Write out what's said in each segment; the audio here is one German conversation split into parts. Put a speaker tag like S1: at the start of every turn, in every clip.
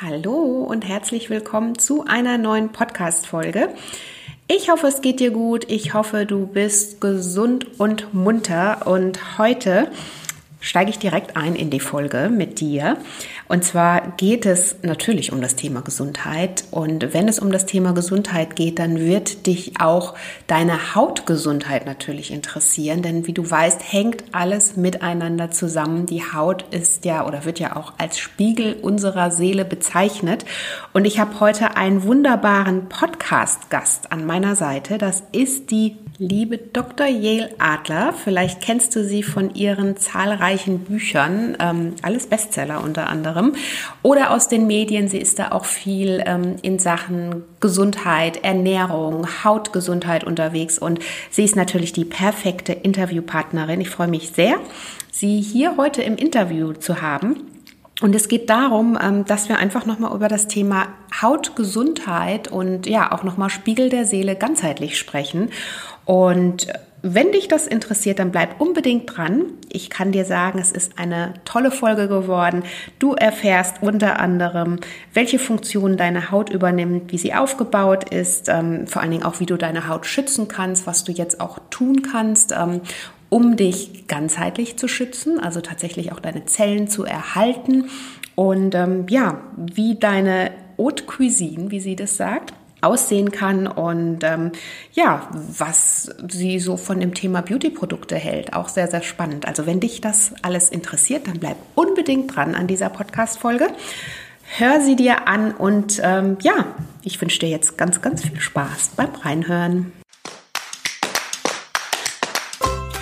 S1: Hallo und herzlich willkommen zu einer neuen Podcast-Folge. Ich hoffe, es geht dir gut. Ich hoffe, du bist gesund und munter. Und heute steige ich direkt ein in die Folge mit dir. Und zwar geht es natürlich um das Thema Gesundheit. Und wenn es um das Thema Gesundheit geht, dann wird dich auch deine Hautgesundheit natürlich interessieren. Denn wie du weißt, hängt alles miteinander zusammen. Die Haut ist ja oder wird ja auch als Spiegel unserer Seele bezeichnet. Und ich habe heute einen wunderbaren Podcast-Gast an meiner Seite. Das ist die liebe Dr. Yale Adler. Vielleicht kennst du sie von ihren zahlreichen Büchern, ähm, alles Bestseller unter anderem, oder aus den Medien. Sie ist da auch viel ähm, in Sachen Gesundheit, Ernährung, Hautgesundheit unterwegs und sie ist natürlich die perfekte Interviewpartnerin. Ich freue mich sehr, sie hier heute im Interview zu haben. Und es geht darum, ähm, dass wir einfach nochmal über das Thema Hautgesundheit und ja auch nochmal Spiegel der Seele ganzheitlich sprechen. Und wenn dich das interessiert, dann bleib unbedingt dran. Ich kann dir sagen, es ist eine tolle Folge geworden. Du erfährst unter anderem, welche Funktion deine Haut übernimmt, wie sie aufgebaut ist, ähm, vor allen Dingen auch, wie du deine Haut schützen kannst, was du jetzt auch tun kannst, ähm, um dich ganzheitlich zu schützen, also tatsächlich auch deine Zellen zu erhalten und ähm, ja, wie deine Haute Cuisine, wie sie das sagt, aussehen kann und ähm, ja, was sie so von dem Thema Beauty-Produkte hält. Auch sehr, sehr spannend. Also wenn dich das alles interessiert, dann bleib unbedingt dran an dieser Podcast-Folge. Hör sie dir an und ähm, ja, ich wünsche dir jetzt ganz, ganz viel Spaß beim Reinhören.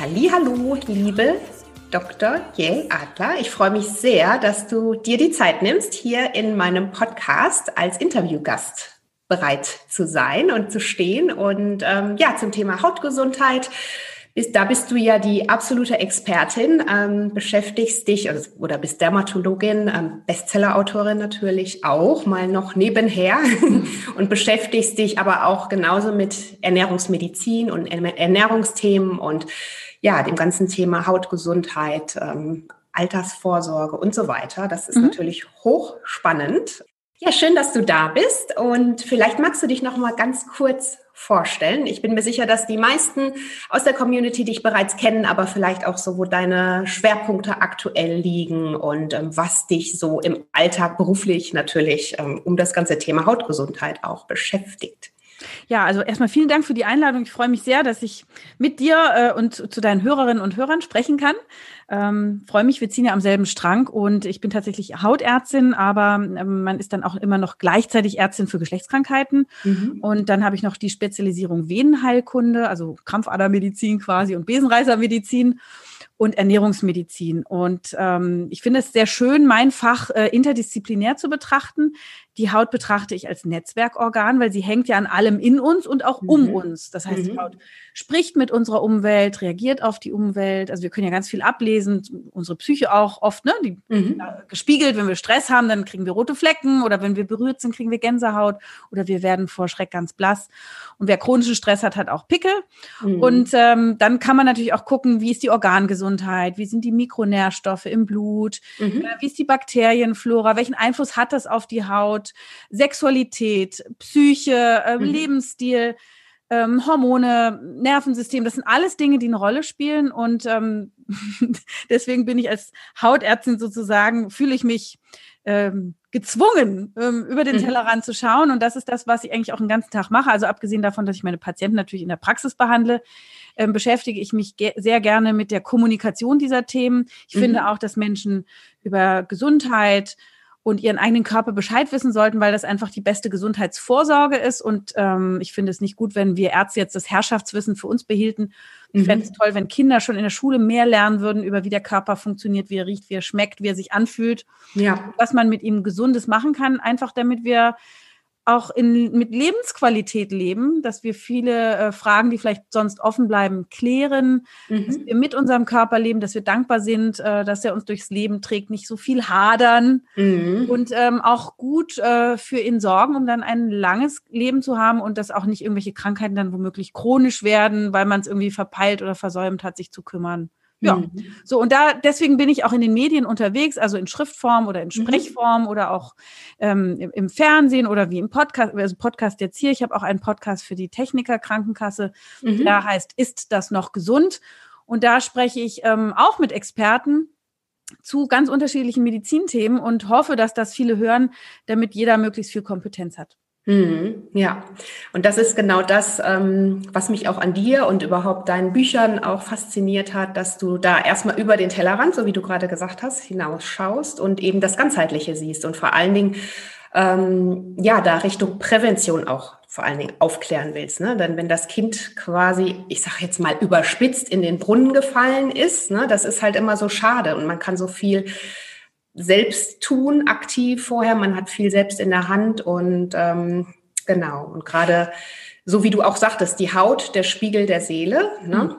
S1: Hallo, liebe Dr. Jel Adler. Ich freue mich sehr, dass du dir die Zeit nimmst, hier in meinem Podcast als Interviewgast bereit zu sein und zu stehen. Und ähm, ja, zum Thema Hautgesundheit. Ist, da bist du ja die absolute Expertin, ähm, beschäftigst dich also, oder bist Dermatologin, ähm, Bestsellerautorin natürlich auch, mal noch nebenher und beschäftigst dich aber auch genauso mit Ernährungsmedizin und Ernährungsthemen und ja, dem ganzen Thema Hautgesundheit, ähm, Altersvorsorge und so weiter. Das ist mhm. natürlich hochspannend. Ja, schön, dass du da bist und vielleicht magst du dich noch mal ganz kurz vorstellen. Ich bin mir sicher, dass die meisten aus der Community dich bereits kennen, aber vielleicht auch so, wo deine Schwerpunkte aktuell liegen und ähm, was dich so im Alltag beruflich natürlich ähm, um das ganze Thema Hautgesundheit auch beschäftigt.
S2: Ja, also erstmal vielen Dank für die Einladung. Ich freue mich sehr, dass ich mit dir äh, und zu deinen Hörerinnen und Hörern sprechen kann. Ähm, freue mich, wir ziehen ja am selben Strang und ich bin tatsächlich Hautärztin, aber ähm, man ist dann auch immer noch gleichzeitig Ärztin für Geschlechtskrankheiten. Mhm. Und dann habe ich noch die Spezialisierung Venenheilkunde, also Krampfadermedizin quasi und Besenreißermedizin und Ernährungsmedizin. Und ähm, ich finde es sehr schön, mein Fach äh, interdisziplinär zu betrachten. Die Haut betrachte ich als Netzwerkorgan, weil sie hängt ja an allem in uns und auch mhm. um uns. Das heißt, mhm. die Haut spricht mit unserer Umwelt, reagiert auf die Umwelt. Also wir können ja ganz viel ablesen, unsere Psyche auch oft, ne? Die mhm. gespiegelt, wenn wir Stress haben, dann kriegen wir rote Flecken oder wenn wir berührt sind, kriegen wir Gänsehaut oder wir werden vor Schreck ganz blass. Und wer chronischen Stress hat, hat auch Pickel. Mhm. Und ähm, dann kann man natürlich auch gucken, wie ist die Organgesundheit, wie sind die Mikronährstoffe im Blut, mhm. äh, wie ist die Bakterienflora, welchen Einfluss hat das auf die Haut? Sexualität, Psyche, äh, mhm. Lebensstil, ähm, Hormone, Nervensystem, das sind alles Dinge, die eine Rolle spielen. Und ähm, deswegen bin ich als Hautärztin sozusagen, fühle ich mich ähm, gezwungen, ähm, über den mhm. Tellerrand zu schauen. Und das ist das, was ich eigentlich auch den ganzen Tag mache. Also abgesehen davon, dass ich meine Patienten natürlich in der Praxis behandle, ähm, beschäftige ich mich ge sehr gerne mit der Kommunikation dieser Themen. Ich mhm. finde auch, dass Menschen über Gesundheit, und ihren eigenen Körper Bescheid wissen sollten, weil das einfach die beste Gesundheitsvorsorge ist. Und ähm, ich finde es nicht gut, wenn wir Ärzte jetzt das Herrschaftswissen für uns behielten. Ich fände es mhm. toll, wenn Kinder schon in der Schule mehr lernen würden über wie der Körper funktioniert, wie er riecht, wie er schmeckt, wie er sich anfühlt. Ja. Was man mit ihm Gesundes machen kann, einfach damit wir auch in, mit Lebensqualität leben, dass wir viele äh, Fragen, die vielleicht sonst offen bleiben, klären, mhm. dass wir mit unserem Körper leben, dass wir dankbar sind, äh, dass er uns durchs Leben trägt, nicht so viel hadern mhm. und ähm, auch gut äh, für ihn sorgen, um dann ein langes Leben zu haben und dass auch nicht irgendwelche Krankheiten dann womöglich chronisch werden, weil man es irgendwie verpeilt oder versäumt hat, sich zu kümmern. Ja, mhm. so und da deswegen bin ich auch in den Medien unterwegs, also in Schriftform oder in mhm. Sprechform mhm. oder auch ähm, im, im, Fernsehen oder wie im Podcast, also Podcast jetzt hier. Ich habe auch einen Podcast für die Techniker Krankenkasse, mhm. der heißt Ist das noch gesund? Und da spreche ich ähm, auch mit Experten zu ganz unterschiedlichen Medizinthemen und hoffe, dass das viele hören, damit jeder möglichst viel Kompetenz hat.
S1: Mhm, ja, und das ist genau das, ähm, was mich auch an dir und überhaupt deinen Büchern auch fasziniert hat, dass du da erstmal über den Tellerrand, so wie du gerade gesagt hast, hinausschaust und eben das Ganzheitliche siehst und vor allen Dingen ähm, ja da Richtung Prävention auch vor allen Dingen aufklären willst. Ne? Denn wenn das Kind quasi, ich sage jetzt mal überspitzt in den Brunnen gefallen ist, ne, das ist halt immer so schade und man kann so viel selbst tun, aktiv vorher. Man hat viel selbst in der Hand und ähm, genau. Und gerade so wie du auch sagtest, die Haut, der Spiegel der Seele. Ne?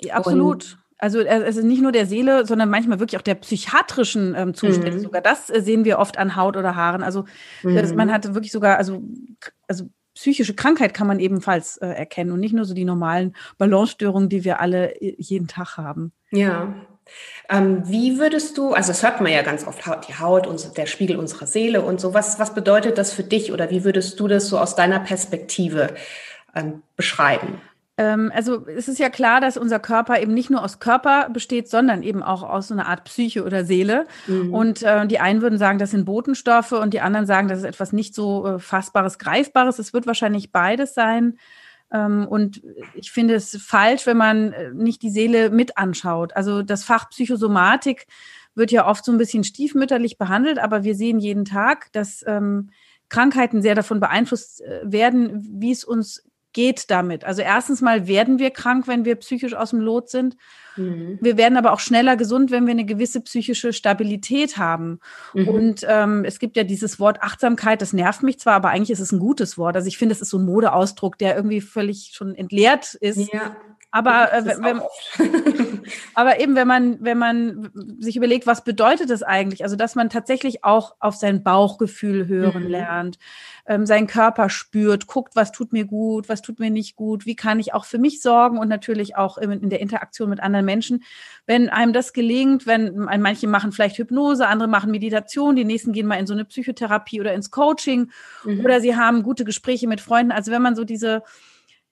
S2: Ja, absolut. Und also äh, es ist nicht nur der Seele, sondern manchmal wirklich auch der psychiatrischen ähm, Zustände. Mhm. Sogar das äh, sehen wir oft an Haut oder Haaren. Also mhm. man hat wirklich sogar, also, also psychische Krankheit kann man ebenfalls äh, erkennen und nicht nur so die normalen Balancestörungen, die wir alle äh, jeden Tag haben.
S1: Ja, ähm, wie würdest du, also das hört man ja ganz oft, die Haut, und der Spiegel unserer Seele und so, was, was bedeutet das für dich oder wie würdest du das so aus deiner Perspektive ähm, beschreiben?
S2: Ähm, also es ist ja klar, dass unser Körper eben nicht nur aus Körper besteht, sondern eben auch aus so einer Art Psyche oder Seele. Mhm. Und äh, die einen würden sagen, das sind Botenstoffe und die anderen sagen, das ist etwas nicht so äh, Fassbares, Greifbares. Es wird wahrscheinlich beides sein. Ähm, und ich finde es falsch, wenn man äh, nicht die Seele mit anschaut. Also das Fach Psychosomatik wird ja oft so ein bisschen stiefmütterlich behandelt, aber wir sehen jeden Tag, dass ähm, Krankheiten sehr davon beeinflusst äh, werden, wie es uns geht damit. Also erstens mal werden wir krank, wenn wir psychisch aus dem Lot sind. Mhm. Wir werden aber auch schneller gesund, wenn wir eine gewisse psychische Stabilität haben. Mhm. Und ähm, es gibt ja dieses Wort Achtsamkeit, das nervt mich zwar, aber eigentlich ist es ein gutes Wort. Also ich finde, es ist so ein Modeausdruck, der irgendwie völlig schon entleert ist. Ja. Aber, äh, wenn, aber eben, wenn man, wenn man sich überlegt, was bedeutet das eigentlich? Also, dass man tatsächlich auch auf sein Bauchgefühl hören mhm. lernt, ähm, seinen Körper spürt, guckt, was tut mir gut, was tut mir nicht gut, wie kann ich auch für mich sorgen und natürlich auch in, in der Interaktion mit anderen Menschen. Wenn einem das gelingt, wenn manche machen vielleicht Hypnose, andere machen Meditation, die nächsten gehen mal in so eine Psychotherapie oder ins Coaching mhm. oder sie haben gute Gespräche mit Freunden. Also wenn man so diese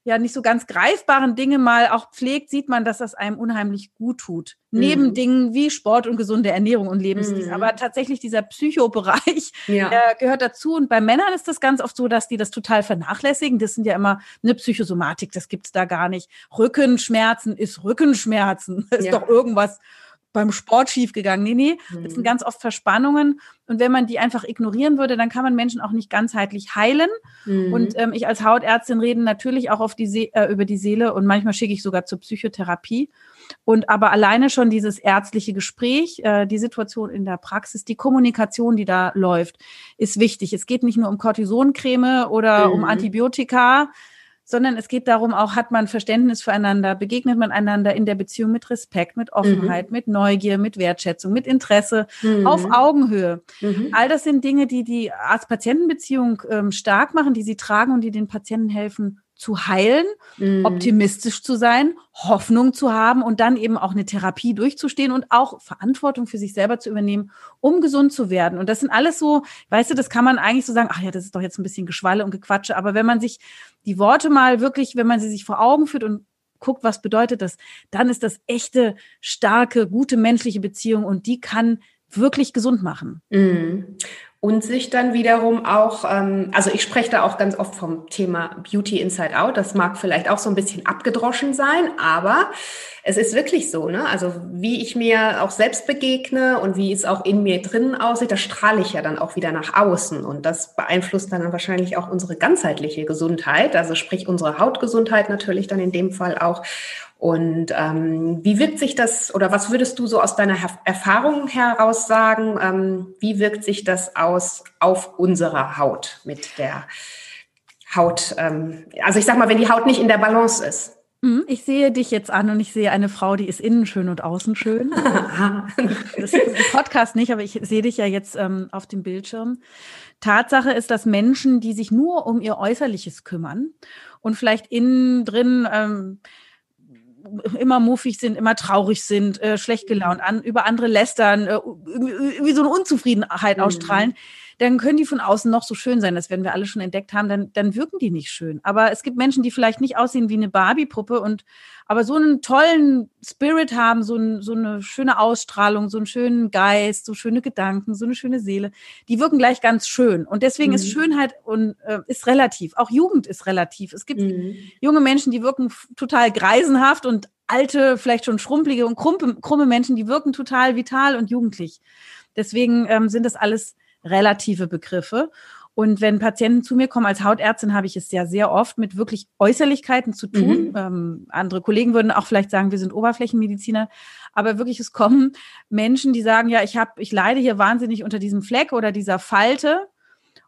S2: ja nicht so ganz greifbaren Dinge mal auch pflegt, sieht man, dass das einem unheimlich gut tut. Mhm. Neben Dingen wie Sport und gesunde Ernährung und Lebensstil. Mhm. Aber tatsächlich dieser Psychobereich ja. äh, gehört dazu. Und bei Männern ist das ganz oft so, dass die das total vernachlässigen. Das sind ja immer eine Psychosomatik, das gibt's da gar nicht. Rückenschmerzen ist Rückenschmerzen. Ist ja. doch irgendwas beim Sport schiefgegangen. Nee, nee, das sind mhm. ganz oft Verspannungen. Und wenn man die einfach ignorieren würde, dann kann man Menschen auch nicht ganzheitlich heilen. Mhm. Und ähm, ich als Hautärztin rede natürlich auch auf die See äh, über die Seele und manchmal schicke ich sogar zur Psychotherapie. Und aber alleine schon dieses ärztliche Gespräch, äh, die Situation in der Praxis, die Kommunikation, die da läuft, ist wichtig. Es geht nicht nur um Cortisoncreme oder mhm. um Antibiotika, sondern es geht darum, auch hat man Verständnis füreinander, begegnet man einander in der Beziehung mit Respekt, mit Offenheit, mhm. mit Neugier, mit Wertschätzung, mit Interesse, mhm. auf Augenhöhe. Mhm. All das sind Dinge, die die Arzt-Patienten-Beziehung ähm, stark machen, die sie tragen und die den Patienten helfen, zu heilen, mhm. optimistisch zu sein, Hoffnung zu haben und dann eben auch eine Therapie durchzustehen und auch Verantwortung für sich selber zu übernehmen, um gesund zu werden. Und das sind alles so, weißt du, das kann man eigentlich so sagen, ach ja, das ist doch jetzt ein bisschen Geschwalle und Gequatsche. Aber wenn man sich die Worte mal wirklich, wenn man sie sich vor Augen führt und guckt, was bedeutet das, dann ist das echte, starke, gute menschliche Beziehung und die kann wirklich gesund machen.
S1: Mhm. Und sich dann wiederum auch, ähm, also ich spreche da auch ganz oft vom Thema Beauty Inside Out. Das mag vielleicht auch so ein bisschen abgedroschen sein, aber es ist wirklich so, ne? Also wie ich mir auch selbst begegne und wie es auch in mir drinnen aussieht, das strahle ich ja dann auch wieder nach außen und das beeinflusst dann wahrscheinlich auch unsere ganzheitliche Gesundheit, also sprich unsere Hautgesundheit natürlich dann in dem Fall auch. Und ähm, wie wirkt sich das oder was würdest du so aus deiner Erfahrung heraus sagen? Ähm, wie wirkt sich das aus auf unsere Haut mit der Haut? Ähm, also ich sag mal, wenn die Haut nicht in der Balance ist.
S2: Mhm, ich sehe dich jetzt an und ich sehe eine Frau, die ist innen schön und außen schön. das ist im Podcast nicht, aber ich sehe dich ja jetzt ähm, auf dem Bildschirm. Tatsache ist, dass Menschen, die sich nur um ihr Äußerliches kümmern und vielleicht innen drin ähm, immer muffig sind, immer traurig sind, äh, schlecht gelaunt an, über andere lästern, äh, irgendwie so eine Unzufriedenheit mhm. ausstrahlen, dann können die von außen noch so schön sein, das werden wir alle schon entdeckt haben, dann, dann wirken die nicht schön. Aber es gibt Menschen, die vielleicht nicht aussehen wie eine Barbie-Puppe und aber so einen tollen Spirit haben, so, ein, so eine schöne Ausstrahlung, so einen schönen Geist, so schöne Gedanken, so eine schöne Seele, die wirken gleich ganz schön. Und deswegen mhm. ist Schönheit und äh, ist relativ. Auch Jugend ist relativ. Es gibt mhm. junge Menschen, die wirken total greisenhaft und alte, vielleicht schon schrumpelige und krumme, krumme Menschen, die wirken total vital und jugendlich. Deswegen ähm, sind das alles relative Begriffe. Und wenn Patienten zu mir kommen als Hautärztin, habe ich es ja sehr oft mit wirklich Äußerlichkeiten zu tun. Mhm. Ähm, andere Kollegen würden auch vielleicht sagen, wir sind Oberflächenmediziner. Aber wirklich, es kommen Menschen, die sagen, ja, ich habe, ich leide hier wahnsinnig unter diesem Fleck oder dieser Falte.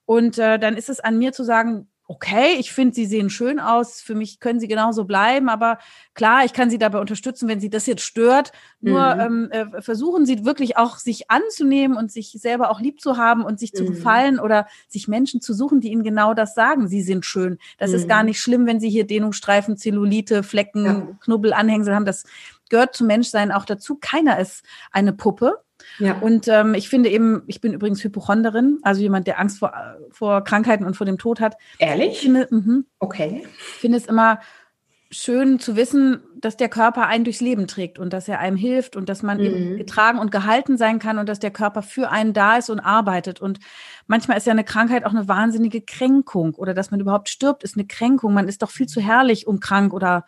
S2: Und äh, dann ist es an mir zu sagen, okay, ich finde, sie sehen schön aus, für mich können sie genauso bleiben, aber klar, ich kann sie dabei unterstützen, wenn sie das jetzt stört. Nur mhm. ähm, äh, versuchen sie wirklich auch sich anzunehmen und sich selber auch lieb zu haben und sich zu mhm. gefallen oder sich Menschen zu suchen, die ihnen genau das sagen. Sie sind schön. Das mhm. ist gar mhm. nicht schlimm, wenn sie hier Dehnungsstreifen, Zellulite, Flecken, ja. Knubbel, Anhängsel haben. Das gehört zum Menschsein auch dazu. Keiner ist eine Puppe. Ja. Und ähm, ich finde eben, ich bin übrigens Hypochonderin, also jemand, der Angst vor, vor Krankheiten und vor dem Tod hat.
S1: Ehrlich?
S2: Ich finde, mh, okay. Ich finde es immer schön zu wissen, dass der Körper einen durchs Leben trägt und dass er einem hilft und dass man mhm. eben getragen und gehalten sein kann und dass der Körper für einen da ist und arbeitet. Und manchmal ist ja eine Krankheit auch eine wahnsinnige Kränkung oder dass man überhaupt stirbt, ist eine Kränkung. Man ist doch viel zu herrlich, um krank oder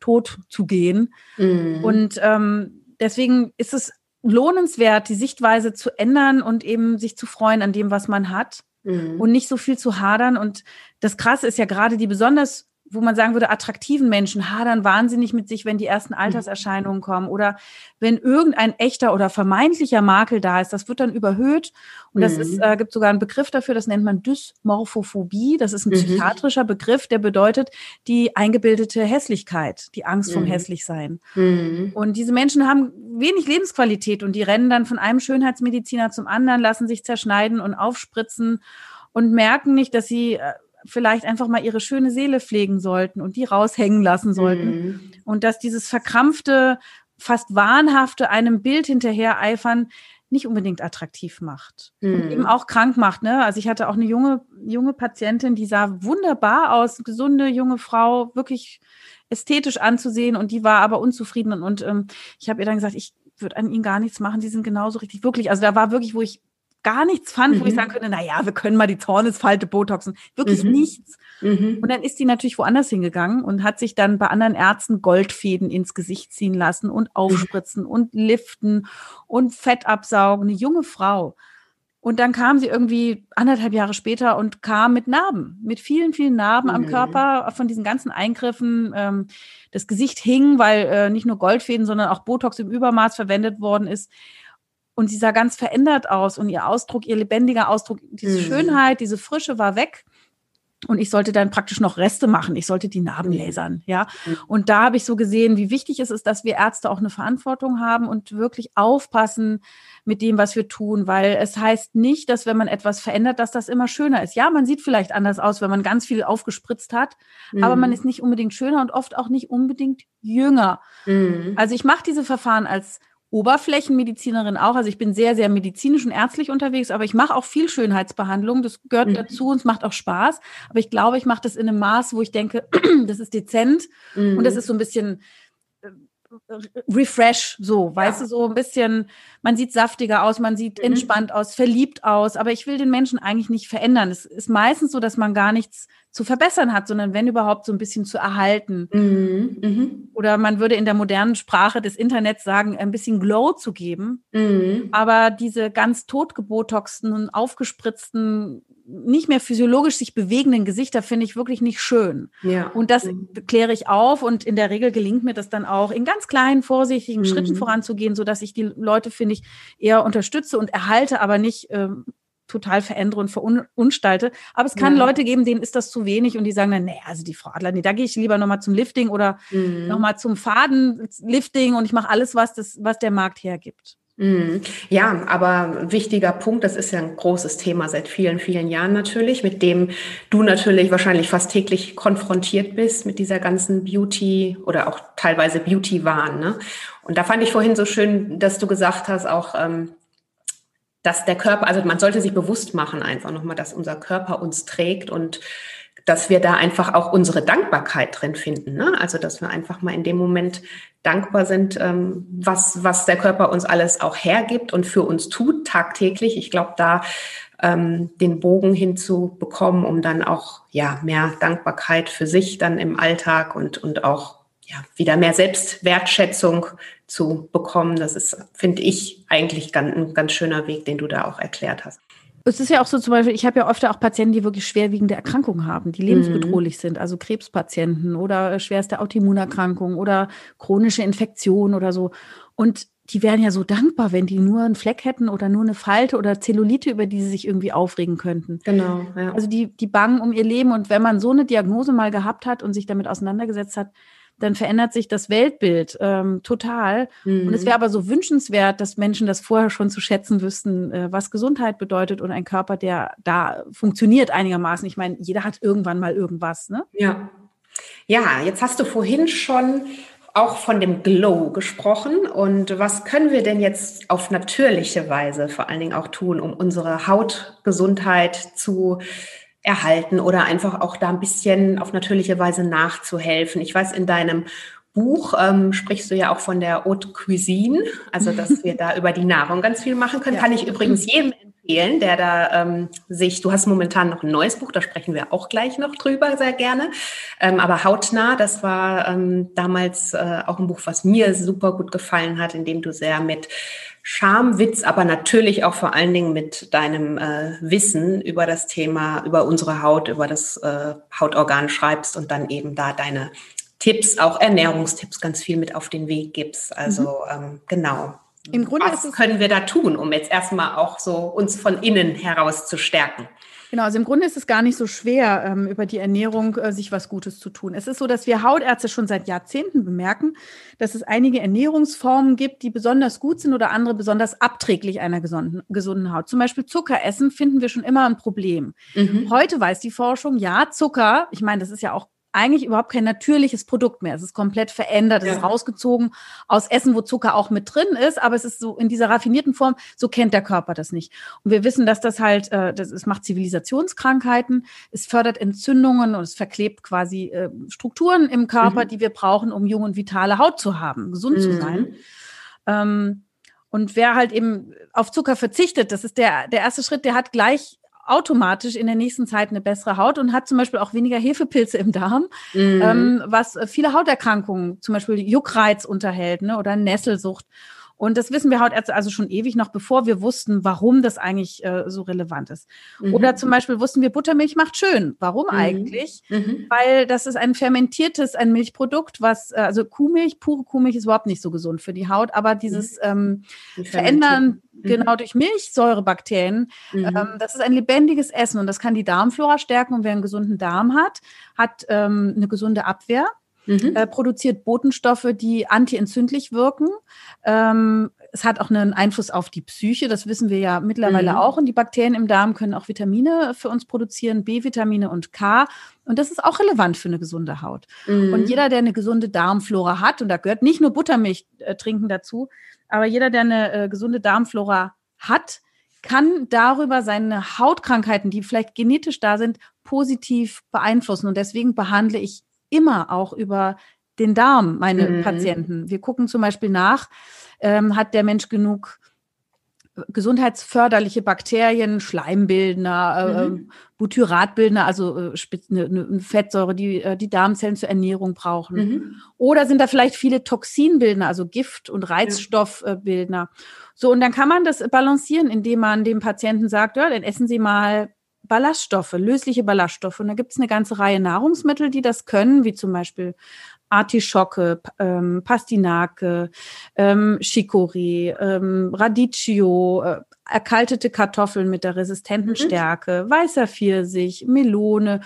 S2: tot zu gehen. Mhm. Und ähm, deswegen ist es lohnenswert, die Sichtweise zu ändern und eben sich zu freuen an dem, was man hat mhm. und nicht so viel zu hadern. Und das Krasse ist ja gerade die besonders wo man sagen würde, attraktiven Menschen hadern wahnsinnig mit sich, wenn die ersten mhm. Alterserscheinungen kommen oder wenn irgendein echter oder vermeintlicher Makel da ist, das wird dann überhöht und das ist, mhm. äh, gibt sogar einen Begriff dafür, das nennt man Dysmorphophobie, das ist ein mhm. psychiatrischer Begriff, der bedeutet die eingebildete Hässlichkeit, die Angst vom Hässlichsein. Und diese Menschen haben wenig Lebensqualität und die rennen dann von einem Schönheitsmediziner zum anderen, lassen sich zerschneiden und aufspritzen und merken nicht, dass sie äh, vielleicht einfach mal ihre schöne Seele pflegen sollten und die raushängen lassen sollten. Mhm. Und dass dieses verkrampfte, fast wahnhafte einem Bild hinterher eifern nicht unbedingt attraktiv macht mhm. und eben auch krank macht. Ne? Also ich hatte auch eine junge, junge Patientin, die sah wunderbar aus, gesunde junge Frau, wirklich ästhetisch anzusehen und die war aber unzufrieden und, und ähm, ich habe ihr dann gesagt, ich würde an ihnen gar nichts machen, die sind genauso richtig, wirklich. Also da war wirklich, wo ich gar nichts fand, mhm. wo ich mhm. sagen könnte, na ja, wir können mal die Zornesfalte botoxen. Wirklich mhm. nichts. Mhm. Und dann ist die natürlich woanders hingegangen und hat sich dann bei anderen Ärzten Goldfäden ins Gesicht ziehen lassen und aufspritzen mhm. und liften und Fett absaugen. Eine junge Frau. Und dann kam sie irgendwie anderthalb Jahre später und kam mit Narben, mit vielen, vielen Narben am mhm. Körper von diesen ganzen Eingriffen. Ähm, das Gesicht hing, weil äh, nicht nur Goldfäden, sondern auch Botox im Übermaß verwendet worden ist. Und sie sah ganz verändert aus und ihr Ausdruck, ihr lebendiger Ausdruck, diese mhm. Schönheit, diese Frische war weg. Und ich sollte dann praktisch noch Reste machen. Ich sollte die Narben mhm. lasern, ja. Mhm. Und da habe ich so gesehen, wie wichtig es ist, dass wir Ärzte auch eine Verantwortung haben und wirklich aufpassen mit dem, was wir tun, weil es heißt nicht, dass wenn man etwas verändert, dass das immer schöner ist. Ja, man sieht vielleicht anders aus, wenn man ganz viel aufgespritzt hat, mhm. aber man ist nicht unbedingt schöner und oft auch nicht unbedingt jünger. Mhm. Also ich mache diese Verfahren als Oberflächenmedizinerin auch. Also ich bin sehr, sehr medizinisch und ärztlich unterwegs, aber ich mache auch viel Schönheitsbehandlung. Das gehört mhm. dazu und es macht auch Spaß. Aber ich glaube, ich mache das in einem Maß, wo ich denke, das ist dezent mhm. und das ist so ein bisschen Refresh, so, ja. weißt du, so ein bisschen, man sieht saftiger aus, man sieht mhm. entspannt aus, verliebt aus, aber ich will den Menschen eigentlich nicht verändern. Es ist meistens so, dass man gar nichts zu verbessern hat, sondern wenn überhaupt so ein bisschen zu erhalten. Mhm. Mhm. Oder man würde in der modernen Sprache des Internets sagen, ein bisschen Glow zu geben. Mhm. Aber diese ganz totgebotoxten, aufgespritzten, nicht mehr physiologisch sich bewegenden Gesichter finde ich wirklich nicht schön. Ja. Und das mhm. kläre ich auf und in der Regel gelingt mir das dann auch in ganz kleinen, vorsichtigen mhm. Schritten voranzugehen, so dass ich die Leute, finde ich, eher unterstütze und erhalte, aber nicht ähm, total verändere und verunstalte. Aber es kann ja. Leute geben, denen ist das zu wenig und die sagen dann, nee, also die Frau Adler, nee, da gehe ich lieber nochmal zum Lifting oder mhm. nochmal zum Fadenlifting und ich mache alles, was, das, was der Markt hergibt.
S1: Mhm. Ja, aber wichtiger Punkt, das ist ja ein großes Thema seit vielen, vielen Jahren natürlich, mit dem du natürlich wahrscheinlich fast täglich konfrontiert bist mit dieser ganzen Beauty oder auch teilweise Beauty-Wahn. Ne? Und da fand ich vorhin so schön, dass du gesagt hast, auch, ähm, dass der Körper, also man sollte sich bewusst machen einfach nochmal, dass unser Körper uns trägt und dass wir da einfach auch unsere Dankbarkeit drin finden. Ne? Also dass wir einfach mal in dem Moment dankbar sind, ähm, was, was der Körper uns alles auch hergibt und für uns tut tagtäglich. Ich glaube, da ähm, den Bogen hinzubekommen, um dann auch ja mehr Dankbarkeit für sich dann im Alltag und, und auch ja, wieder mehr Selbstwertschätzung zu bekommen. Das ist, finde ich, eigentlich ganz, ein ganz schöner Weg, den du da auch erklärt hast.
S2: Es ist ja auch so zum Beispiel, ich habe ja öfter auch Patienten, die wirklich schwerwiegende Erkrankungen haben, die lebensbedrohlich mhm. sind, also Krebspatienten oder schwerste Autoimmunerkrankungen oder chronische Infektionen oder so. Und die wären ja so dankbar, wenn die nur einen Fleck hätten oder nur eine Falte oder Zellulite, über die sie sich irgendwie aufregen könnten. Genau. Ja. Also die, die bangen um ihr Leben. Und wenn man so eine Diagnose mal gehabt hat und sich damit auseinandergesetzt hat, dann verändert sich das Weltbild ähm, total. Mhm. Und es mhm. wäre aber so wünschenswert, dass Menschen das vorher schon zu schätzen wüssten, äh, was Gesundheit bedeutet und ein Körper, der da funktioniert einigermaßen. Ich meine, jeder hat irgendwann mal irgendwas, ne?
S1: Ja. Ja, jetzt hast du vorhin schon auch von dem Glow gesprochen. Und was können wir denn jetzt auf natürliche Weise vor allen Dingen auch tun, um unsere Hautgesundheit zu erhalten oder einfach auch da ein bisschen auf natürliche Weise nachzuhelfen. Ich weiß, in deinem Buch ähm, sprichst du ja auch von der Haute Cuisine, also dass wir da über die Nahrung ganz viel machen können. Ja. Kann ich übrigens jedem empfehlen, der da ähm, sich, du hast momentan noch ein neues Buch, da sprechen wir auch gleich noch drüber, sehr gerne. Ähm, aber Hautnah, das war ähm, damals äh, auch ein Buch, was mir super gut gefallen hat, in dem du sehr mit Schamwitz, aber natürlich auch vor allen Dingen mit deinem äh, Wissen über das Thema, über unsere Haut, über das äh, Hautorgan schreibst und dann eben da deine Tipps, auch Ernährungstipps ganz viel mit auf den Weg gibst. Also mhm. ähm, genau. Im Grunde Was können wir da tun, um jetzt erstmal auch so uns von innen heraus zu stärken?
S2: Genau, also im Grunde ist es gar nicht so schwer, ähm, über die Ernährung äh, sich was Gutes zu tun. Es ist so, dass wir Hautärzte schon seit Jahrzehnten bemerken, dass es einige Ernährungsformen gibt, die besonders gut sind oder andere besonders abträglich einer gesunden, gesunden Haut. Zum Beispiel Zucker essen finden wir schon immer ein Problem. Mhm. Heute weiß die Forschung, ja, Zucker, ich meine, das ist ja auch eigentlich überhaupt kein natürliches Produkt mehr. Es ist komplett verändert, es ja. ist rausgezogen aus Essen, wo Zucker auch mit drin ist, aber es ist so in dieser raffinierten Form, so kennt der Körper das nicht. Und wir wissen, dass das halt, äh, das, es macht Zivilisationskrankheiten, es fördert Entzündungen und es verklebt quasi äh, Strukturen im Körper, mhm. die wir brauchen, um jung und vitale Haut zu haben, gesund mhm. zu sein. Ähm, und wer halt eben auf Zucker verzichtet, das ist der, der erste Schritt, der hat gleich automatisch in der nächsten Zeit eine bessere Haut und hat zum Beispiel auch weniger Hefepilze im Darm, mhm. ähm, was viele Hauterkrankungen, zum Beispiel Juckreiz unterhält ne, oder Nesselsucht. Und das wissen wir Hautärzte also schon ewig noch, bevor wir wussten, warum das eigentlich äh, so relevant ist. Mhm. Oder zum Beispiel wussten wir, Buttermilch macht schön. Warum mhm. eigentlich? Mhm. Weil das ist ein fermentiertes, ein Milchprodukt, was, äh, also Kuhmilch, pure Kuhmilch ist überhaupt nicht so gesund für die Haut, aber dieses mhm. ähm, Verändern mhm. genau durch Milchsäurebakterien, mhm. ähm, das ist ein lebendiges Essen und das kann die Darmflora stärken. Und wer einen gesunden Darm hat, hat ähm, eine gesunde Abwehr mhm. äh, produziert Botenstoffe, die antientzündlich wirken. Ähm, es hat auch einen Einfluss auf die Psyche, das wissen wir ja mittlerweile mhm. auch. Und die Bakterien im Darm können auch Vitamine für uns produzieren, B-Vitamine und K. Und das ist auch relevant für eine gesunde Haut. Mhm. Und jeder, der eine gesunde Darmflora hat, und da gehört nicht nur Buttermilch äh, trinken dazu, aber jeder, der eine äh, gesunde Darmflora hat, kann darüber seine Hautkrankheiten, die vielleicht genetisch da sind, positiv beeinflussen. Und deswegen behandle ich immer auch über den Darm, meine mhm. Patienten. Wir gucken zum Beispiel nach, ähm, hat der Mensch genug gesundheitsförderliche Bakterien, Schleimbildner, äh, mhm. äh, Butyratbildner, also äh, eine, eine Fettsäure, die äh, die Darmzellen zur Ernährung brauchen. Mhm. Oder sind da vielleicht viele Toxinbildner, also Gift- und Reizstoffbildner. So, und dann kann man das balancieren, indem man dem Patienten sagt, ja, dann essen Sie mal Ballaststoffe, lösliche Ballaststoffe. Und da gibt es eine ganze Reihe Nahrungsmittel, die das können, wie zum Beispiel Artischocke, ähm, Pastinake, ähm, Chicorée, ähm, Radicchio, äh, erkaltete Kartoffeln mit der resistenten mhm. Stärke, weißer Pfirsich, Melone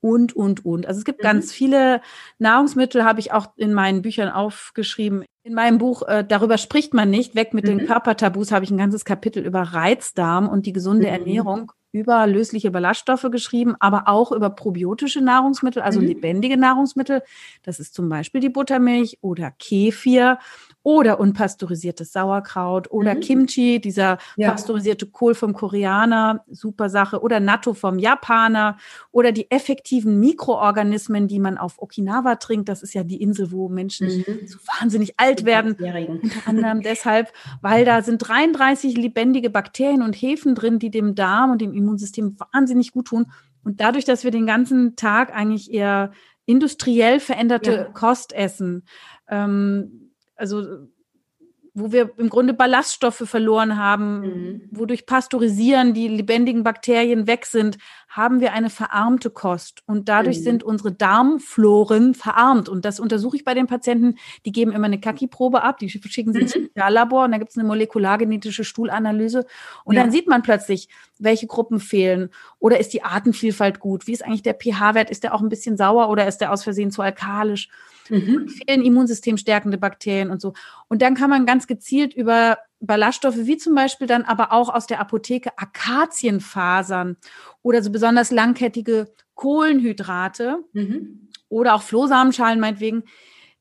S2: und, und, und. Also es gibt mhm. ganz viele Nahrungsmittel, habe ich auch in meinen Büchern aufgeschrieben. In meinem Buch äh, Darüber spricht man nicht, weg mit mhm. den Körpertabus, habe ich ein ganzes Kapitel über Reizdarm und die gesunde mhm. Ernährung über lösliche Ballaststoffe geschrieben, aber auch über probiotische Nahrungsmittel, also mhm. lebendige Nahrungsmittel. Das ist zum Beispiel die Buttermilch oder Kefir oder unpasteurisiertes Sauerkraut oder mhm. Kimchi, dieser ja. pasteurisierte Kohl vom Koreaner, super Sache, oder Natto vom Japaner oder die effektiven Mikroorganismen, die man auf Okinawa trinkt. Das ist ja die Insel, wo Menschen mhm. so wahnsinnig alt werden. Unter anderem deshalb, weil da sind 33 lebendige Bakterien und Hefen drin, die dem Darm und dem Immunsystem wahnsinnig gut tun. Und dadurch, dass wir den ganzen Tag eigentlich eher industriell veränderte ja. Kost essen, ähm, also wo wir im Grunde Ballaststoffe verloren haben, mhm. wodurch Pasteurisieren die lebendigen Bakterien weg sind, haben wir eine verarmte Kost. Und dadurch mhm. sind unsere Darmfloren verarmt. Und das untersuche ich bei den Patienten. Die geben immer eine Kaki-Probe ab, die schicken sie mhm. ins Speziallabor und da gibt es eine molekulargenetische Stuhlanalyse. Und ja. dann sieht man plötzlich, welche Gruppen fehlen. Oder ist die Artenvielfalt gut? Wie ist eigentlich der pH-Wert? Ist der auch ein bisschen sauer oder ist der aus Versehen zu alkalisch? Mhm. Fehlen immunsystemstärkende Bakterien und so. Und dann kann man ganz gezielt über Ballaststoffe, wie zum Beispiel dann aber auch aus der Apotheke Akazienfasern oder so besonders langkettige Kohlenhydrate mhm. oder auch Flohsamenschalen meinetwegen,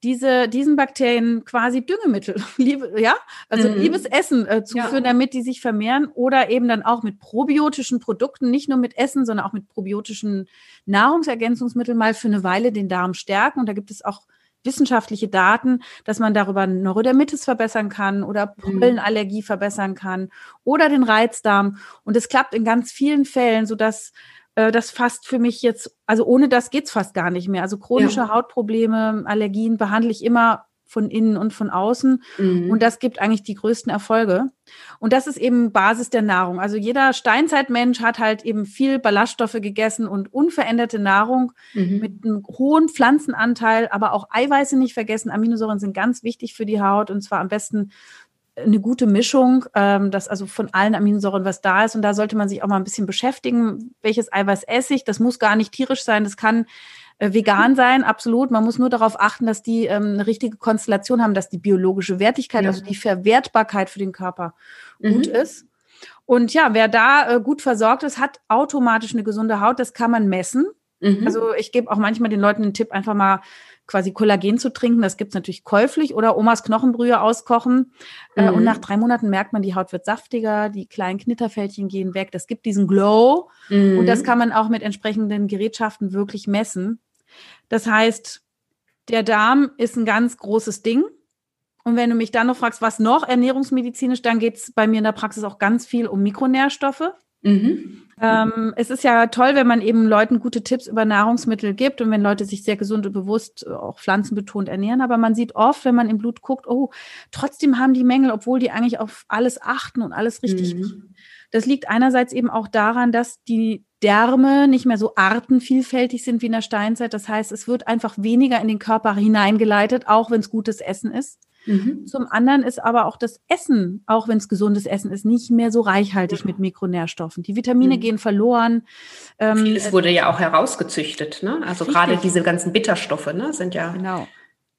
S2: diese, diesen Bakterien quasi Düngemittel, liebe, ja, also mhm. liebes Essen äh, zuführen, ja. damit die sich vermehren oder eben dann auch mit probiotischen Produkten, nicht nur mit Essen, sondern auch mit probiotischen Nahrungsergänzungsmitteln mal für eine Weile den Darm stärken. Und da gibt es auch wissenschaftliche Daten, dass man darüber Neurodermitis verbessern kann oder mhm. Pollenallergie verbessern kann oder den Reizdarm. Und es klappt in ganz vielen Fällen, sodass äh, das fast für mich jetzt, also ohne das geht's fast gar nicht mehr. Also chronische ja. Hautprobleme, Allergien behandle ich immer von innen und von außen. Mhm. Und das gibt eigentlich die größten Erfolge. Und das ist eben Basis der Nahrung. Also jeder Steinzeitmensch hat halt eben viel Ballaststoffe gegessen und unveränderte Nahrung mhm. mit einem hohen Pflanzenanteil, aber auch Eiweiße nicht vergessen. Aminosäuren sind ganz wichtig für die Haut und zwar am besten eine gute Mischung, ähm, dass also von allen Aminosäuren was da ist. Und da sollte man sich auch mal ein bisschen beschäftigen, welches Eiweiß esse ich. Das muss gar nicht tierisch sein, das kann äh, vegan sein, absolut. Man muss nur darauf achten, dass die ähm, eine richtige Konstellation haben, dass die biologische Wertigkeit, ja. also die Verwertbarkeit für den Körper mhm. gut ist. Und ja, wer da äh, gut versorgt ist, hat automatisch eine gesunde Haut. Das kann man messen. Mhm. Also ich gebe auch manchmal den Leuten den Tipp, einfach mal quasi Kollagen zu trinken. Das gibt's natürlich käuflich oder Omas Knochenbrühe auskochen. Äh, mhm. und nach drei Monaten merkt man, die Haut wird saftiger, die kleinen Knitterfältchen gehen weg. Das gibt diesen Glow. Mhm. Und das kann man auch mit entsprechenden Gerätschaften wirklich messen. Das heißt, der Darm ist ein ganz großes Ding. Und wenn du mich dann noch fragst, was noch ernährungsmedizinisch, dann geht's bei mir in der Praxis auch ganz viel um Mikronährstoffe. Mhm. Ähm, es ist ja toll, wenn man eben Leuten gute Tipps über Nahrungsmittel gibt und wenn Leute sich sehr gesund und bewusst äh, auch pflanzenbetont ernähren. Aber man sieht oft, wenn man im Blut guckt, oh, trotzdem haben die Mängel, obwohl die eigentlich auf alles achten und alles richtig mhm. Das liegt einerseits eben auch daran, dass die Därme nicht mehr so artenvielfältig sind wie in der Steinzeit. Das heißt, es wird einfach weniger in den Körper hineingeleitet, auch wenn es gutes Essen ist. Mhm. Zum anderen ist aber auch das Essen, auch wenn es gesundes Essen ist, nicht mehr so reichhaltig ja. mit Mikronährstoffen. Die Vitamine mhm. gehen verloren.
S1: Ähm, Vieles wurde ja auch herausgezüchtet. Ne? Also gerade diese ganzen Bitterstoffe ne, sind ja.
S2: Genau.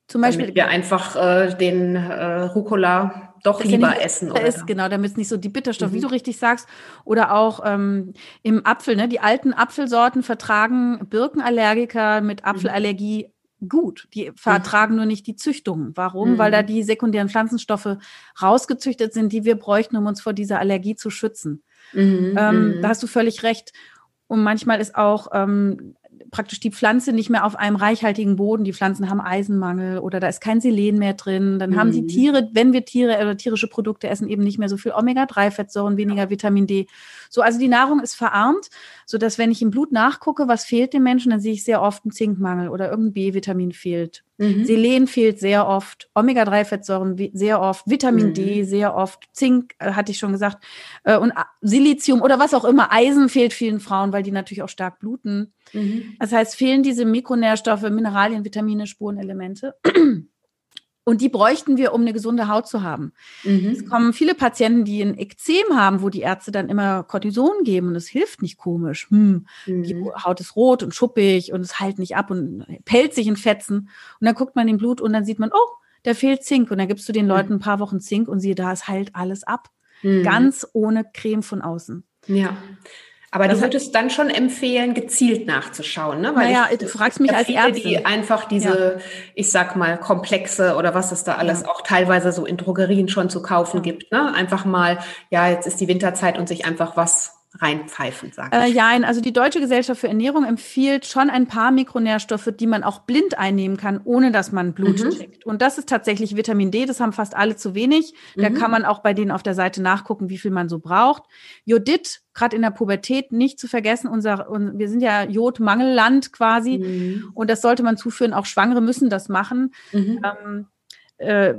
S1: Zum Beispiel. Damit wir einfach äh, den äh, Rucola doch lieber ja essen.
S2: Oder ist, genau, damit es nicht so die Bitterstoffe, mhm. wie du richtig sagst. Oder auch ähm, im Apfel, ne? Die alten Apfelsorten vertragen Birkenallergiker mit mhm. Apfelallergie gut. Die vertragen mhm. nur nicht die Züchtung. Warum? Mhm. Weil da mhm. die sekundären Pflanzenstoffe rausgezüchtet sind, die wir bräuchten, um uns vor dieser Allergie zu schützen. Mhm. Ähm, mhm. da hast du völlig recht. Und manchmal ist auch ähm, praktisch die Pflanze nicht mehr auf einem reichhaltigen Boden. Die Pflanzen haben Eisenmangel oder da ist kein Selen mehr drin. Dann mhm. haben die mhm. Tiere, wenn wir Tiere oder tierische Produkte essen, eben nicht mehr so viel Omega-3-Fettsäuren, weniger Vitamin D. So, also die Nahrung ist verarmt, so dass wenn ich im Blut nachgucke, was fehlt dem Menschen, dann sehe ich sehr oft einen Zinkmangel oder irgendein B-Vitamin fehlt. Mhm. Selen fehlt sehr oft, Omega-3-Fettsäuren sehr oft, Vitamin mhm. D sehr oft, Zink äh, hatte ich schon gesagt äh, und Silizium oder was auch immer, Eisen fehlt vielen Frauen, weil die natürlich auch stark bluten. Mhm. Das heißt, fehlen diese Mikronährstoffe, Mineralien, Vitamine, Spurenelemente. Und die bräuchten wir, um eine gesunde Haut zu haben. Mhm. Es kommen viele Patienten, die ein Ekzem haben, wo die Ärzte dann immer Cortison geben und es hilft nicht komisch. Hm, mhm. Die Haut ist rot und schuppig und es heilt nicht ab und pellt sich in Fetzen. Und dann guckt man im Blut und dann sieht man, oh, da fehlt Zink. Und dann gibst du den Leuten ein paar Wochen Zink und siehe da, es heilt alles ab. Mhm. Ganz ohne Creme von außen.
S1: Ja. Aber das du würdest dann schon empfehlen, gezielt nachzuschauen, ne?
S2: Weil naja, ich, du fragst mich als Ärztin.
S1: die einfach diese, ja. ich sag mal, Komplexe oder was es da alles ja. auch teilweise so in Drogerien schon zu kaufen gibt, ne? Einfach mal, ja, jetzt ist die Winterzeit und sich einfach was reinpfeifen,
S2: sagt. Äh, ja, also die Deutsche Gesellschaft für Ernährung empfiehlt schon ein paar Mikronährstoffe, die man auch blind einnehmen kann, ohne dass man Blut mhm. checkt. Und das ist tatsächlich Vitamin D, das haben fast alle zu wenig. Da mhm. kann man auch bei denen auf der Seite nachgucken, wie viel man so braucht. Jodid, gerade in der Pubertät, nicht zu vergessen, unser, wir sind ja Jodmangelland quasi. Mhm. Und das sollte man zuführen, auch Schwangere müssen das machen. Mhm. Ähm, äh,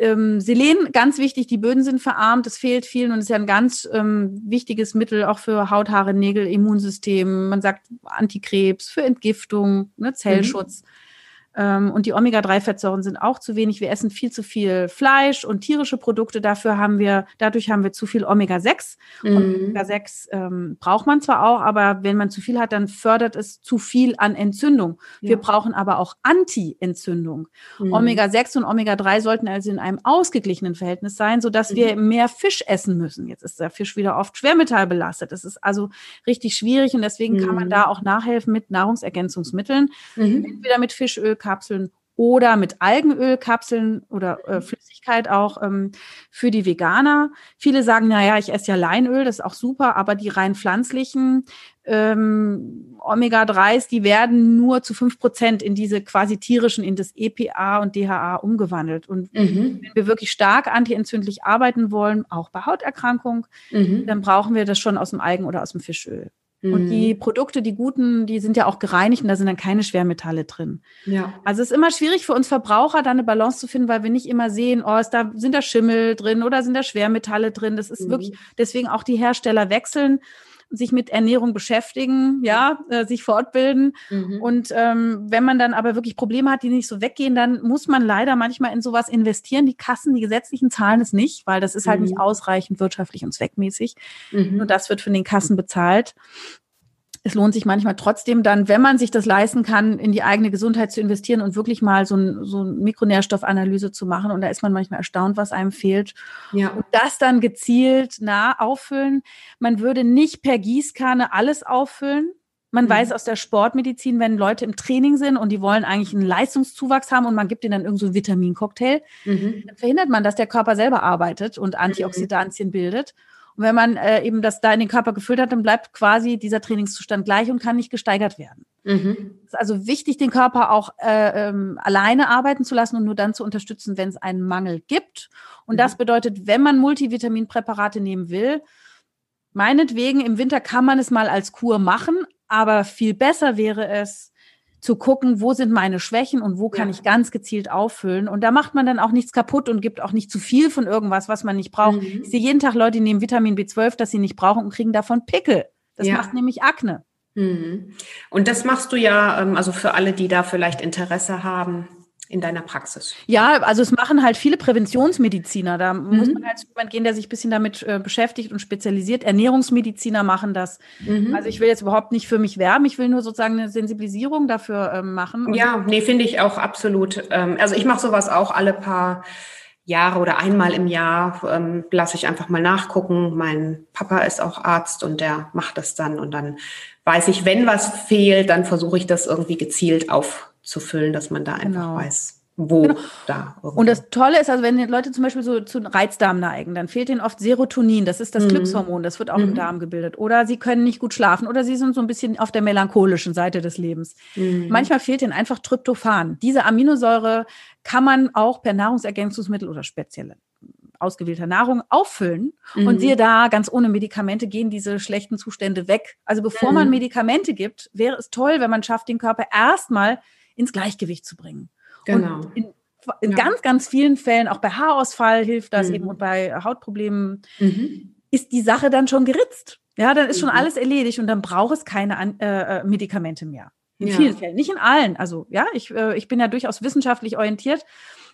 S2: ähm, Selen, ganz wichtig, die Böden sind verarmt, es fehlt vielen und ist ja ein ganz ähm, wichtiges Mittel auch für Haut, Haare, Nägel, Immunsystem. Man sagt Antikrebs, für Entgiftung, ne, Zellschutz. Mhm. Ähm, und die Omega-3-Fettsäuren sind auch zu wenig. Wir essen viel zu viel Fleisch und tierische Produkte. Dafür haben wir, dadurch haben wir zu viel Omega-6. Mhm. Omega-6 ähm, braucht man zwar auch, aber wenn man zu viel hat, dann fördert es zu viel an Entzündung. Ja. Wir brauchen aber auch Anti-Entzündung. Mhm. Omega-6 und Omega-3 sollten also in einem ausgeglichenen Verhältnis sein, sodass mhm. wir mehr Fisch essen müssen. Jetzt ist der Fisch wieder oft schwermetallbelastet. Das ist also richtig schwierig und deswegen kann man mhm. da auch nachhelfen mit Nahrungsergänzungsmitteln. Mhm. Entweder mit Fischöl, Kapseln oder mit Algenölkapseln oder äh, Flüssigkeit auch ähm, für die Veganer. Viele sagen, naja, ich esse ja Leinöl, das ist auch super, aber die rein pflanzlichen ähm, Omega-3s, die werden nur zu fünf Prozent in diese quasi tierischen, in das EPA und DHA umgewandelt. Und mhm. wenn wir wirklich stark antientzündlich arbeiten wollen, auch bei Hauterkrankung, mhm. dann brauchen wir das schon aus dem Algen- oder aus dem Fischöl. Und die mhm. Produkte, die guten, die sind ja auch gereinigt und da sind dann keine Schwermetalle drin. Ja. Also es ist immer schwierig für uns Verbraucher, da eine Balance zu finden, weil wir nicht immer sehen, oh, ist da, sind da Schimmel drin oder sind da Schwermetalle drin. Das ist mhm. wirklich, deswegen auch die Hersteller wechseln sich mit Ernährung beschäftigen, ja, äh, sich fortbilden. Mhm. Und ähm, wenn man dann aber wirklich Probleme hat, die nicht so weggehen, dann muss man leider manchmal in sowas investieren. Die Kassen, die gesetzlichen zahlen es nicht, weil das ist halt mhm. nicht ausreichend wirtschaftlich und zweckmäßig. Mhm. Nur das wird von den Kassen bezahlt es lohnt sich manchmal trotzdem dann, wenn man sich das leisten kann, in die eigene Gesundheit zu investieren und wirklich mal so, ein, so eine Mikronährstoffanalyse zu machen. Und da ist man manchmal erstaunt, was einem fehlt. Ja. Und das dann gezielt nah auffüllen. Man würde nicht per Gießkanne alles auffüllen. Man mhm. weiß aus der Sportmedizin, wenn Leute im Training sind und die wollen eigentlich einen Leistungszuwachs haben und man gibt ihnen dann irgendeinen so Vitamincocktail, mhm. dann verhindert man, dass der Körper selber arbeitet und mhm. Antioxidantien bildet. Und wenn man äh, eben das da in den Körper gefüllt hat, dann bleibt quasi dieser Trainingszustand gleich und kann nicht gesteigert werden. Mhm. Es ist also wichtig, den Körper auch äh, ähm, alleine arbeiten zu lassen und nur dann zu unterstützen, wenn es einen Mangel gibt. Und mhm. das bedeutet, wenn man Multivitaminpräparate nehmen will, meinetwegen im Winter kann man es mal als Kur machen, aber viel besser wäre es, zu gucken, wo sind meine Schwächen und wo kann ja. ich ganz gezielt auffüllen. Und da macht man dann auch nichts kaputt und gibt auch nicht zu viel von irgendwas, was man nicht braucht. Mhm. Ich sehe jeden Tag Leute, die nehmen Vitamin B12, das sie nicht brauchen und kriegen davon Pickel. Das ja. macht nämlich Akne.
S1: Mhm. Und das machst du ja, ähm, also für alle, die da vielleicht Interesse haben, in deiner Praxis?
S2: Ja, also es machen halt viele Präventionsmediziner. Da mhm. muss man halt zu jemand gehen, der sich ein bisschen damit äh, beschäftigt und spezialisiert. Ernährungsmediziner machen das. Mhm. Also ich will jetzt überhaupt nicht für mich werben, ich will nur sozusagen eine Sensibilisierung dafür ähm, machen.
S1: Ja, nee, finde ich auch absolut. Ähm, also ich mache sowas auch alle paar Jahre oder einmal im Jahr ähm, lasse ich einfach mal nachgucken. Mein Papa ist auch Arzt und der macht das dann und dann weiß ich, wenn was fehlt, dann versuche ich das irgendwie gezielt auf zu füllen, dass man da einfach genau. weiß,
S2: wo genau. da. Irgendwo. Und das Tolle ist, also wenn Leute zum Beispiel so zu Reizdarm neigen, dann fehlt ihnen oft Serotonin, das ist das mhm. Glückshormon, das wird auch mhm. im Darm gebildet. Oder sie können nicht gut schlafen oder sie sind so ein bisschen auf der melancholischen Seite des Lebens. Mhm. Manchmal fehlt ihnen einfach Tryptophan. Diese Aminosäure kann man auch per Nahrungsergänzungsmittel oder spezielle ausgewählter Nahrung auffüllen. Mhm. Und siehe da, ganz ohne Medikamente gehen diese schlechten Zustände weg. Also bevor mhm. man Medikamente gibt, wäre es toll, wenn man schafft, den Körper erstmal ins Gleichgewicht zu bringen. Genau. Und in, in ja. ganz, ganz vielen Fällen, auch bei Haarausfall hilft das mhm. eben und bei Hautproblemen, mhm. ist die Sache dann schon geritzt. Ja, dann ist schon mhm. alles erledigt und dann braucht es keine äh, äh, Medikamente mehr. In ja. vielen Fällen, nicht in allen. Also ja, ich, äh, ich bin ja durchaus wissenschaftlich orientiert,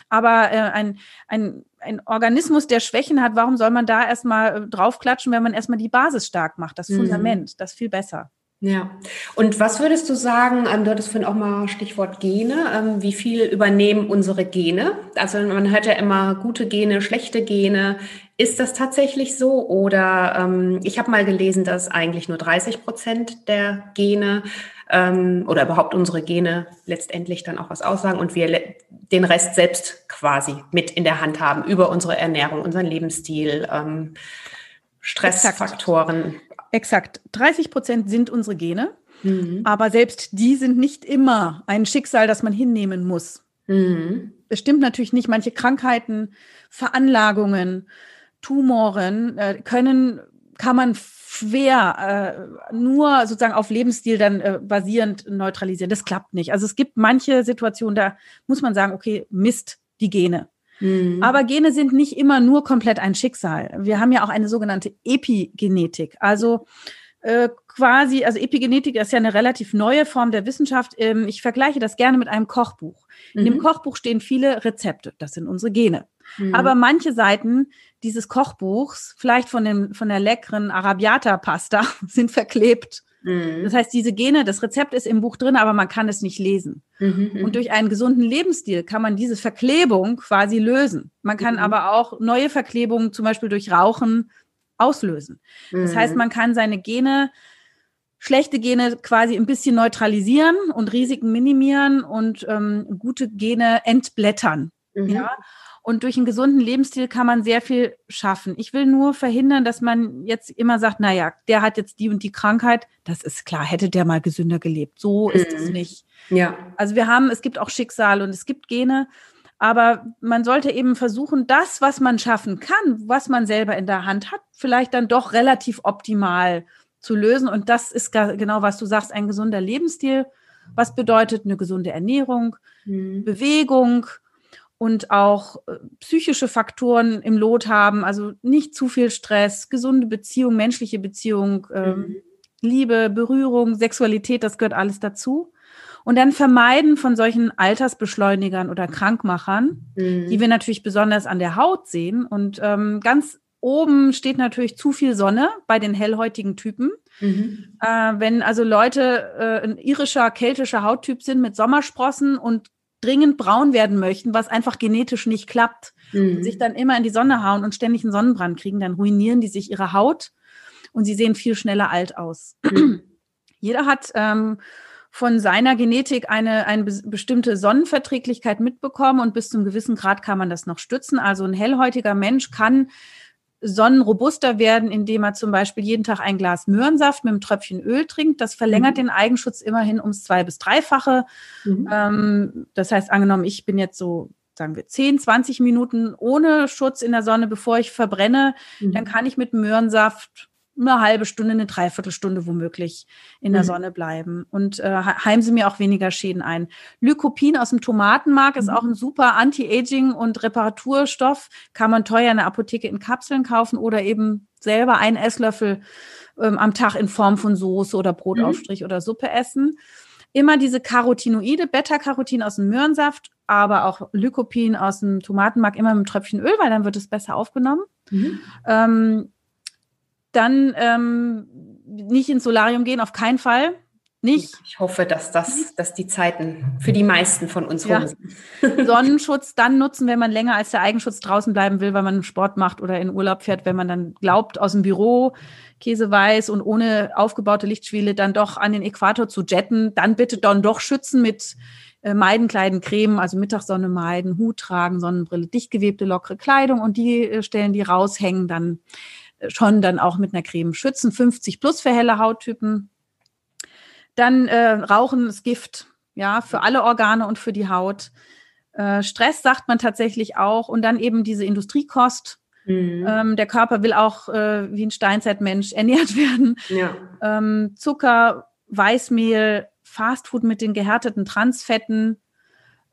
S2: aber äh, ein, ein, ein Organismus, der Schwächen hat, warum soll man da erstmal äh, draufklatschen, wenn man erstmal die Basis stark macht, das mhm. Fundament, das ist viel besser.
S1: Ja, und was würdest du sagen, ähm, du hattest vorhin auch mal Stichwort Gene, ähm, wie viel übernehmen unsere Gene? Also man hört ja immer gute Gene, schlechte Gene. Ist das tatsächlich so? Oder ähm, ich habe mal gelesen, dass eigentlich nur 30 Prozent der Gene oder überhaupt unsere Gene letztendlich dann auch was aussagen und wir den Rest selbst quasi mit in der Hand haben über unsere Ernährung, unseren Lebensstil, Stressfaktoren.
S2: Exakt. Exakt. 30 Prozent sind unsere Gene, mhm. aber selbst die sind nicht immer ein Schicksal, das man hinnehmen muss. Mhm. Es stimmt natürlich nicht. Manche Krankheiten, Veranlagungen, Tumoren äh, können, kann man schwer äh, nur sozusagen auf Lebensstil dann äh, basierend neutralisieren. Das klappt nicht. Also es gibt manche Situationen, da muss man sagen, okay, Mist, die Gene. Mhm. Aber Gene sind nicht immer nur komplett ein Schicksal. Wir haben ja auch eine sogenannte Epigenetik. Also äh, quasi, also Epigenetik ist ja eine relativ neue Form der Wissenschaft. Ähm, ich vergleiche das gerne mit einem Kochbuch. In dem mhm. Kochbuch stehen viele Rezepte. Das sind unsere Gene. Mhm. Aber manche Seiten dieses Kochbuchs, vielleicht von, dem, von der leckeren Arabiata-Pasta, sind verklebt. Mhm. Das heißt, diese Gene, das Rezept ist im Buch drin, aber man kann es nicht lesen. Mhm, mhm. Und durch einen gesunden Lebensstil kann man diese Verklebung quasi lösen. Man kann mhm. aber auch neue Verklebungen, zum Beispiel durch Rauchen, auslösen. Das heißt, mhm. man kann seine Gene schlechte Gene quasi ein bisschen neutralisieren und Risiken minimieren und ähm, gute Gene entblättern. Mhm. Ja. Und durch einen gesunden Lebensstil kann man sehr viel schaffen. Ich will nur verhindern, dass man jetzt immer sagt, na ja, der hat jetzt die und die Krankheit. Das ist klar, hätte der mal gesünder gelebt. So ist es mhm. nicht. Ja. Also wir haben, es gibt auch Schicksal und es gibt Gene. Aber man sollte eben versuchen, das, was man schaffen kann, was man selber in der Hand hat, vielleicht dann doch relativ optimal zu lösen. Und das ist genau, was du sagst, ein gesunder Lebensstil. Was bedeutet eine gesunde Ernährung, mhm. Bewegung, und auch äh, psychische Faktoren im Lot haben, also nicht zu viel Stress, gesunde Beziehung, menschliche Beziehung, ähm, mhm. Liebe, Berührung, Sexualität, das gehört alles dazu. Und dann vermeiden von solchen Altersbeschleunigern oder Krankmachern, mhm. die wir natürlich besonders an der Haut sehen. Und ähm, ganz oben steht natürlich zu viel Sonne bei den hellhäutigen Typen. Mhm. Äh, wenn also Leute äh, ein irischer, keltischer Hauttyp sind mit Sommersprossen und dringend braun werden möchten, was einfach genetisch nicht klappt mhm. und sich dann immer in die Sonne hauen und ständig einen Sonnenbrand kriegen, dann ruinieren die sich ihre Haut und sie sehen viel schneller alt aus. Mhm. Jeder hat ähm, von seiner Genetik eine, eine bestimmte Sonnenverträglichkeit mitbekommen und bis zum gewissen Grad kann man das noch stützen. Also ein hellhäutiger Mensch kann sonnenrobuster werden, indem er zum Beispiel jeden Tag ein Glas Möhrensaft mit einem Tröpfchen Öl trinkt. Das verlängert mhm. den Eigenschutz immerhin ums zwei- bis dreifache. Mhm. Ähm, das heißt, angenommen, ich bin jetzt so, sagen wir, 10, 20 Minuten ohne Schutz in der Sonne, bevor ich verbrenne, mhm. dann kann ich mit Möhrensaft eine halbe Stunde, eine Dreiviertelstunde womöglich in der mhm. Sonne bleiben und äh, heimsen mir auch weniger Schäden ein. Lycopin aus dem Tomatenmark mhm. ist auch ein super Anti-Aging und Reparaturstoff. Kann man teuer in der Apotheke in Kapseln kaufen oder eben selber einen Esslöffel ähm, am Tag in Form von Soße oder Brotaufstrich mhm. oder Suppe essen. Immer diese Carotinoide, Beta-Carotin aus dem Möhrensaft, aber auch Lycopin aus dem Tomatenmark, immer mit einem Tröpfchen Öl, weil dann wird es besser aufgenommen. Mhm. Ähm, dann ähm, nicht ins Solarium gehen, auf keinen Fall. Nicht.
S1: Ich hoffe, dass das, dass die Zeiten für die meisten von uns ja. rum
S2: sind. Sonnenschutz dann nutzen, wenn man länger als der Eigenschutz draußen bleiben will, weil man Sport macht oder in Urlaub fährt, wenn man dann glaubt, aus dem Büro käseweiß und ohne aufgebaute Lichtschwiele dann doch an den Äquator zu jetten, dann bitte dann doch schützen mit äh, meiden, kleiden, cremen, also Mittagssonne meiden, Hut tragen, Sonnenbrille, dicht gewebte, lockere Kleidung und die äh, Stellen, die raushängen, dann schon dann auch mit einer Creme schützen. 50 plus für helle Hauttypen. Dann äh, Rauchen ist Gift, ja, für alle Organe und für die Haut. Äh, Stress sagt man tatsächlich auch und dann eben diese Industriekost. Mhm. Ähm, der Körper will auch äh, wie ein Steinzeitmensch ernährt werden. Ja. Ähm, Zucker, Weißmehl, Fastfood mit den gehärteten Transfetten.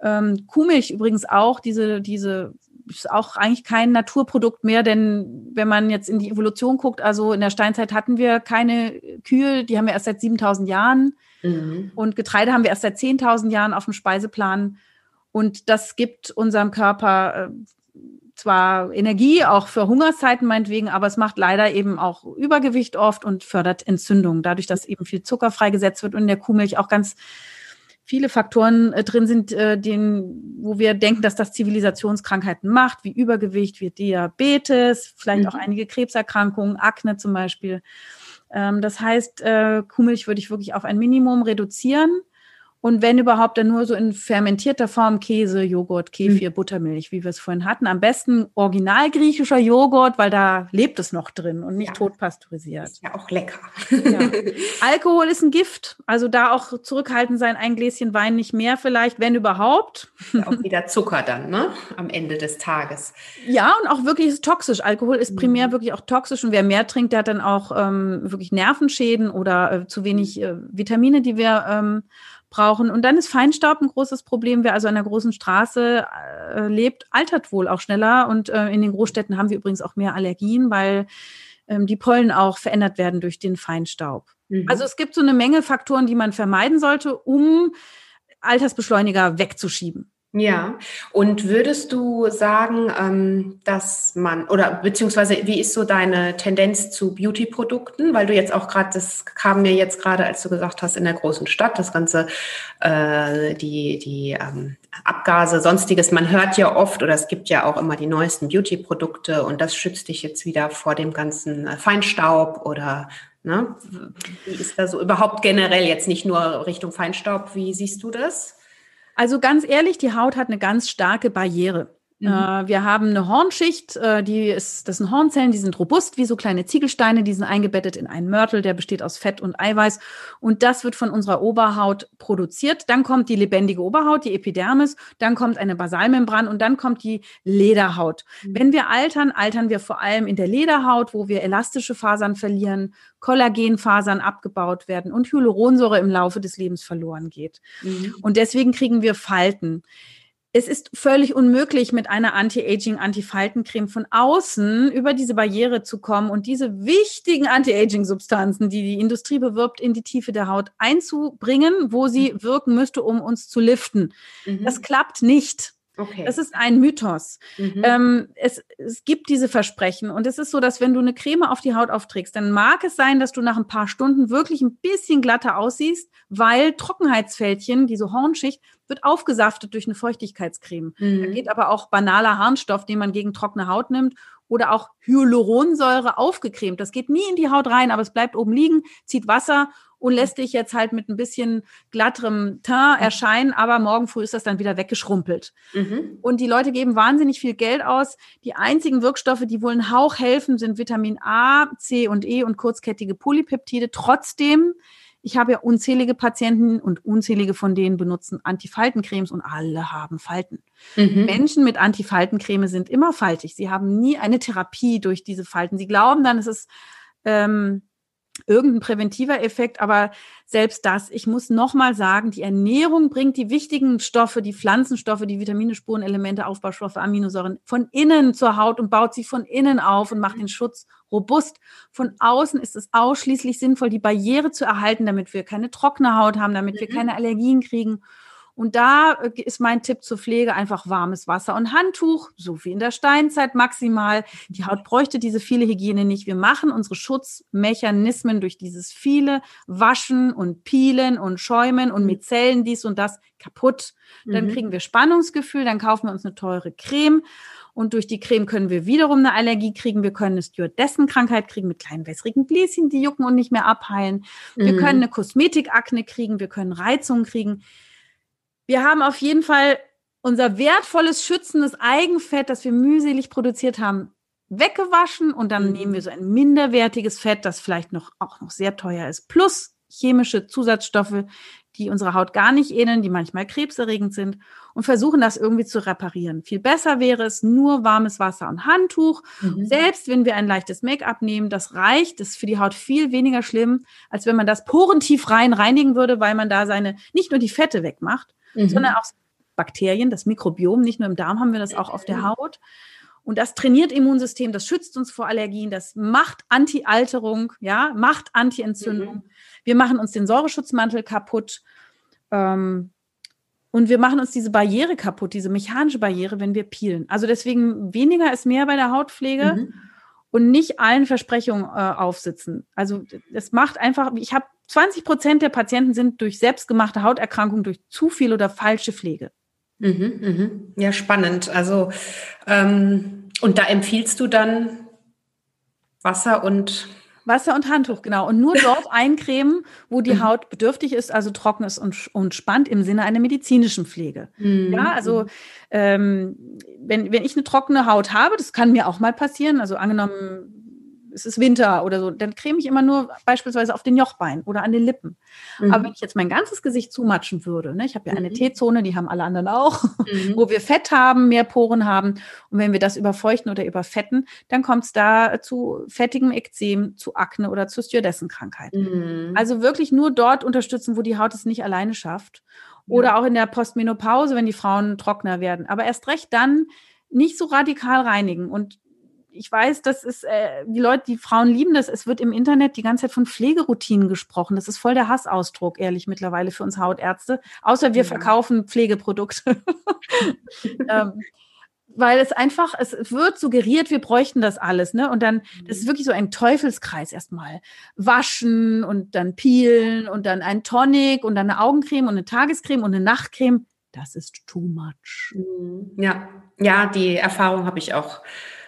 S2: Ähm, Kuhmilch übrigens auch, diese, diese ist auch eigentlich kein Naturprodukt mehr, denn wenn man jetzt in die Evolution guckt, also in der Steinzeit hatten wir keine Kühe, die haben wir erst seit 7000 Jahren mhm. und Getreide haben wir erst seit 10.000 Jahren auf dem Speiseplan und das gibt unserem Körper äh, zwar Energie, auch für Hungerszeiten meinetwegen, aber es macht leider eben auch Übergewicht oft und fördert Entzündungen, dadurch, dass eben viel Zucker freigesetzt wird und in der Kuhmilch auch ganz viele Faktoren äh, drin sind, äh, den, wo wir denken, dass das Zivilisationskrankheiten macht, wie Übergewicht, wie Diabetes, vielleicht mhm. auch einige Krebserkrankungen, Akne zum Beispiel. Ähm, das heißt, äh, Kuhmilch würde ich wirklich auf ein Minimum reduzieren. Und wenn überhaupt, dann nur so in fermentierter Form Käse, Joghurt, Kefir, mhm. Buttermilch, wie wir es vorhin hatten. Am besten original griechischer Joghurt, weil da lebt es noch drin und nicht ja. totpasteurisiert.
S1: Ist ja auch lecker.
S2: Ja. Alkohol ist ein Gift. Also da auch zurückhaltend sein, ein Gläschen Wein nicht mehr vielleicht, wenn überhaupt.
S1: Ja, auch wieder Zucker dann, ne? Am Ende des Tages.
S2: Ja, und auch wirklich ist toxisch. Alkohol ist primär mhm. wirklich auch toxisch und wer mehr trinkt, der hat dann auch ähm, wirklich Nervenschäden oder äh, zu wenig äh, Vitamine, die wir ähm, brauchen. Und dann ist Feinstaub ein großes Problem. Wer also an der großen Straße äh, lebt, altert wohl auch schneller. Und äh, in den Großstädten haben wir übrigens auch mehr Allergien, weil ähm, die Pollen auch verändert werden durch den Feinstaub. Mhm. Also es gibt so eine Menge Faktoren, die man vermeiden sollte, um Altersbeschleuniger wegzuschieben.
S1: Ja, und würdest du sagen, ähm, dass man, oder beziehungsweise wie ist so deine Tendenz zu Beauty-Produkten? Weil du jetzt auch gerade, das kam mir jetzt gerade, als du gesagt hast, in der großen Stadt, das Ganze, äh, die, die ähm, Abgase, sonstiges, man hört ja oft, oder es gibt ja auch immer die neuesten Beauty-Produkte und das schützt dich jetzt wieder vor dem ganzen äh, Feinstaub oder ne? Wie ist da so überhaupt generell jetzt nicht nur Richtung Feinstaub? Wie siehst du das?
S2: Also ganz ehrlich, die Haut hat eine ganz starke Barriere. Mhm. Äh, wir haben eine Hornschicht, äh, die ist, das sind Hornzellen, die sind robust wie so kleine Ziegelsteine, die sind eingebettet in einen Mörtel, der besteht aus Fett und Eiweiß und das wird von unserer Oberhaut produziert. Dann kommt die lebendige Oberhaut, die Epidermis, dann kommt eine Basalmembran und dann kommt die Lederhaut. Mhm. Wenn wir altern, altern wir vor allem in der Lederhaut, wo wir elastische Fasern verlieren, Kollagenfasern abgebaut werden und Hyaluronsäure im Laufe des Lebens verloren geht. Mhm. Und deswegen kriegen wir Falten es ist völlig unmöglich, mit einer Anti-Aging, Anti-Faltencreme von außen über diese Barriere zu kommen und diese wichtigen Anti-Aging-Substanzen, die die Industrie bewirbt, in die Tiefe der Haut einzubringen, wo sie mhm. wirken müsste, um uns zu liften. Mhm. Das klappt nicht. Okay. Das ist ein Mythos. Mhm. Ähm, es, es gibt diese Versprechen und es ist so, dass wenn du eine Creme auf die Haut aufträgst, dann mag es sein, dass du nach ein paar Stunden wirklich ein bisschen glatter aussiehst, weil Trockenheitsfältchen, diese Hornschicht, wird aufgesaftet durch eine Feuchtigkeitscreme. Mhm. Da geht aber auch banaler Harnstoff, den man gegen trockene Haut nimmt oder auch Hyaluronsäure aufgecremt. Das geht nie in die Haut rein, aber es bleibt oben liegen, zieht Wasser und lässt dich jetzt halt mit ein bisschen glatterem Teint erscheinen, aber morgen früh ist das dann wieder weggeschrumpelt. Mhm. Und die Leute geben wahnsinnig viel Geld aus. Die einzigen Wirkstoffe, die wohl einen Hauch helfen, sind Vitamin A, C und E und kurzkettige Polypeptide. Trotzdem ich habe ja unzählige Patienten und unzählige von denen benutzen Antifaltencremes und alle haben Falten. Mhm. Menschen mit Antifaltencreme sind immer faltig. Sie haben nie eine Therapie durch diese Falten. Sie glauben dann, es ist ähm, irgendein präventiver Effekt, aber selbst das, ich muss nochmal sagen, die Ernährung bringt die wichtigen Stoffe, die Pflanzenstoffe, die Vitamine, Spurenelemente, Aufbaustoffe, Aminosäuren von innen zur Haut und baut sie von innen auf und macht den Schutz robust. Von außen ist es ausschließlich sinnvoll, die Barriere zu erhalten, damit wir keine trockene Haut haben, damit wir mhm. keine Allergien kriegen. Und da äh, ist mein Tipp zur Pflege einfach warmes Wasser und Handtuch, so wie in der Steinzeit maximal. Die Haut bräuchte diese viele Hygiene nicht. Wir machen unsere Schutzmechanismen durch dieses viele Waschen und Peelen und Schäumen und mit Zellen dies und das kaputt. Dann mhm. kriegen wir Spannungsgefühl, dann kaufen wir uns eine teure Creme. Und durch die Creme können wir wiederum eine Allergie kriegen. Wir können eine Stewardessen-Krankheit kriegen mit kleinen wässrigen Bläschen, die jucken und nicht mehr abheilen. Wir mhm. können eine Kosmetikakne kriegen. Wir können Reizungen kriegen wir haben auf jeden Fall unser wertvolles, schützendes Eigenfett, das wir mühselig produziert haben, weggewaschen und dann mhm. nehmen wir so ein minderwertiges Fett, das vielleicht noch auch noch sehr teuer ist, plus chemische Zusatzstoffe, die unserer Haut gar nicht ähneln, die manchmal krebserregend sind und versuchen das irgendwie zu reparieren. Viel besser wäre es nur warmes Wasser und Handtuch. Mhm. Selbst wenn wir ein leichtes Make-up nehmen, das reicht, das ist für die Haut viel weniger schlimm, als wenn man das porentief rein reinigen würde, weil man da seine nicht nur die Fette wegmacht, mhm. sondern auch Bakterien, das Mikrobiom, nicht nur im Darm haben wir das auch auf der Haut. Und das trainiert Immunsystem, das schützt uns vor Allergien, das macht Anti-Alterung, ja, macht Anti-Entzündung. Mhm. Wir machen uns den Säureschutzmantel kaputt. Ähm, und wir machen uns diese Barriere kaputt, diese mechanische Barriere, wenn wir peelen. Also deswegen weniger ist mehr bei der Hautpflege mhm. Und nicht allen Versprechungen äh, aufsitzen. Also es macht einfach, ich habe 20 Prozent der Patienten sind durch selbstgemachte Hauterkrankungen durch zu viel oder falsche Pflege.
S1: Mhm, mhm. Ja, spannend. Also, ähm, und da empfiehlst du dann Wasser und
S2: Wasser und Handtuch, genau. Und nur dort eincremen, wo die mhm. Haut bedürftig ist, also trocken ist und, und spannt im Sinne einer medizinischen Pflege. Mhm. Ja, also ähm, wenn, wenn ich eine trockene Haut habe, das kann mir auch mal passieren. Also angenommen, es ist Winter oder so, dann creme ich immer nur beispielsweise auf den Jochbein oder an den Lippen. Mhm. Aber wenn ich jetzt mein ganzes Gesicht zumatschen würde, ne, ich habe ja eine mhm. T-Zone, die haben alle anderen auch, mhm. wo wir Fett haben, mehr Poren haben. Und wenn wir das überfeuchten oder überfetten, dann kommt es da zu fettigem Ekzem, zu Akne oder zu Stewardessenkrankheit. Mhm. Also wirklich nur dort unterstützen, wo die Haut es nicht alleine schafft. Oder auch in der Postmenopause, wenn die Frauen trockener werden. Aber erst recht dann nicht so radikal reinigen. Und ich weiß, das ist, äh, die Leute, die Frauen lieben das. Es wird im Internet die ganze Zeit von Pflegeroutinen gesprochen. Das ist voll der Hassausdruck, ehrlich, mittlerweile für uns Hautärzte. Außer wir ja. verkaufen Pflegeprodukte. ähm, weil es einfach, es wird suggeriert, wir bräuchten das alles, ne? Und dann, das ist mhm. wirklich so ein Teufelskreis erstmal. Waschen und dann peelen und dann ein Tonic und dann eine Augencreme und eine Tagescreme und eine Nachtcreme. Das ist too much.
S1: Mhm. Ja, ja, die Erfahrung habe ich auch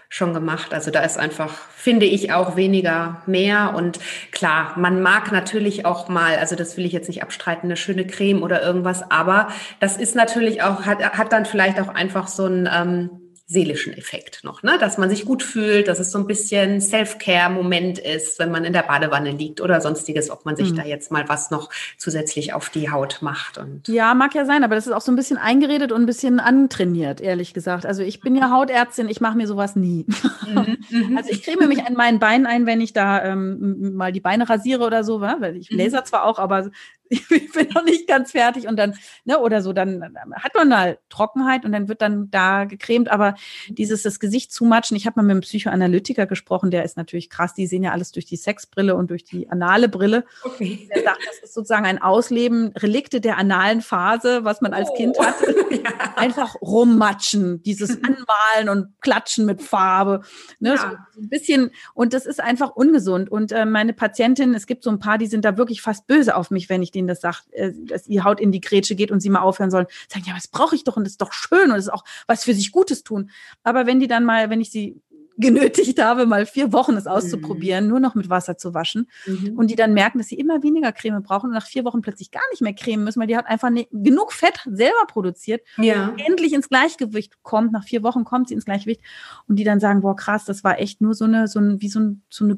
S1: schon gemacht. Also da ist einfach, finde ich, auch weniger mehr. Und klar, man mag natürlich auch mal, also das will ich jetzt nicht abstreiten, eine schöne Creme oder irgendwas, aber das ist natürlich auch, hat, hat dann vielleicht auch einfach so ein, ähm, seelischen Effekt noch, ne? dass man sich gut fühlt, dass es so ein bisschen Self-Care-Moment ist, wenn man in der Badewanne liegt oder sonstiges, ob man sich mhm. da jetzt mal was noch zusätzlich auf die Haut macht. Und
S2: ja, mag ja sein, aber das ist auch so ein bisschen eingeredet und ein bisschen antrainiert, ehrlich gesagt. Also ich bin ja Hautärztin, ich mache mir sowas nie. Mhm. mhm. also ich creme mich an meinen Beinen ein, wenn ich da ähm, mal die Beine rasiere oder so, weil ich mhm. laser zwar auch, aber ich bin noch nicht ganz fertig und dann, ne, oder so, dann hat man mal Trockenheit und dann wird dann da gecremt, aber dieses das Gesicht zumatschen, ich habe mal mit einem Psychoanalytiker gesprochen, der ist natürlich krass, die sehen ja alles durch die Sexbrille und durch die anale Brille. Okay. Der sagt, das ist sozusagen ein Ausleben, Relikte der analen Phase, was man als oh. Kind hatte. ja. Einfach rummatschen, dieses Anmalen und Klatschen mit Farbe, ne, ja. so ein bisschen, und das ist einfach ungesund und äh, meine Patientin, es gibt so ein paar, die sind da wirklich fast böse auf mich, wenn ich denen das sagt, äh, dass ihr Haut in die Grätsche geht und sie mal aufhören sollen, sagen, ja, was brauche ich doch und das ist doch schön und das ist auch was für sich Gutes tun. Aber wenn die dann mal, wenn ich sie genötigt habe, mal vier Wochen es auszuprobieren, mhm. nur noch mit Wasser zu waschen. Mhm. Und die dann merken, dass sie immer weniger Creme brauchen und nach vier Wochen plötzlich gar nicht mehr cremen müssen, weil die Haut einfach ne, genug Fett selber produziert ja. und endlich ins Gleichgewicht kommt. Nach vier Wochen kommt sie ins Gleichgewicht und die dann sagen, boah, krass, das war echt nur so eine, so ein, wie so, ein, so, eine,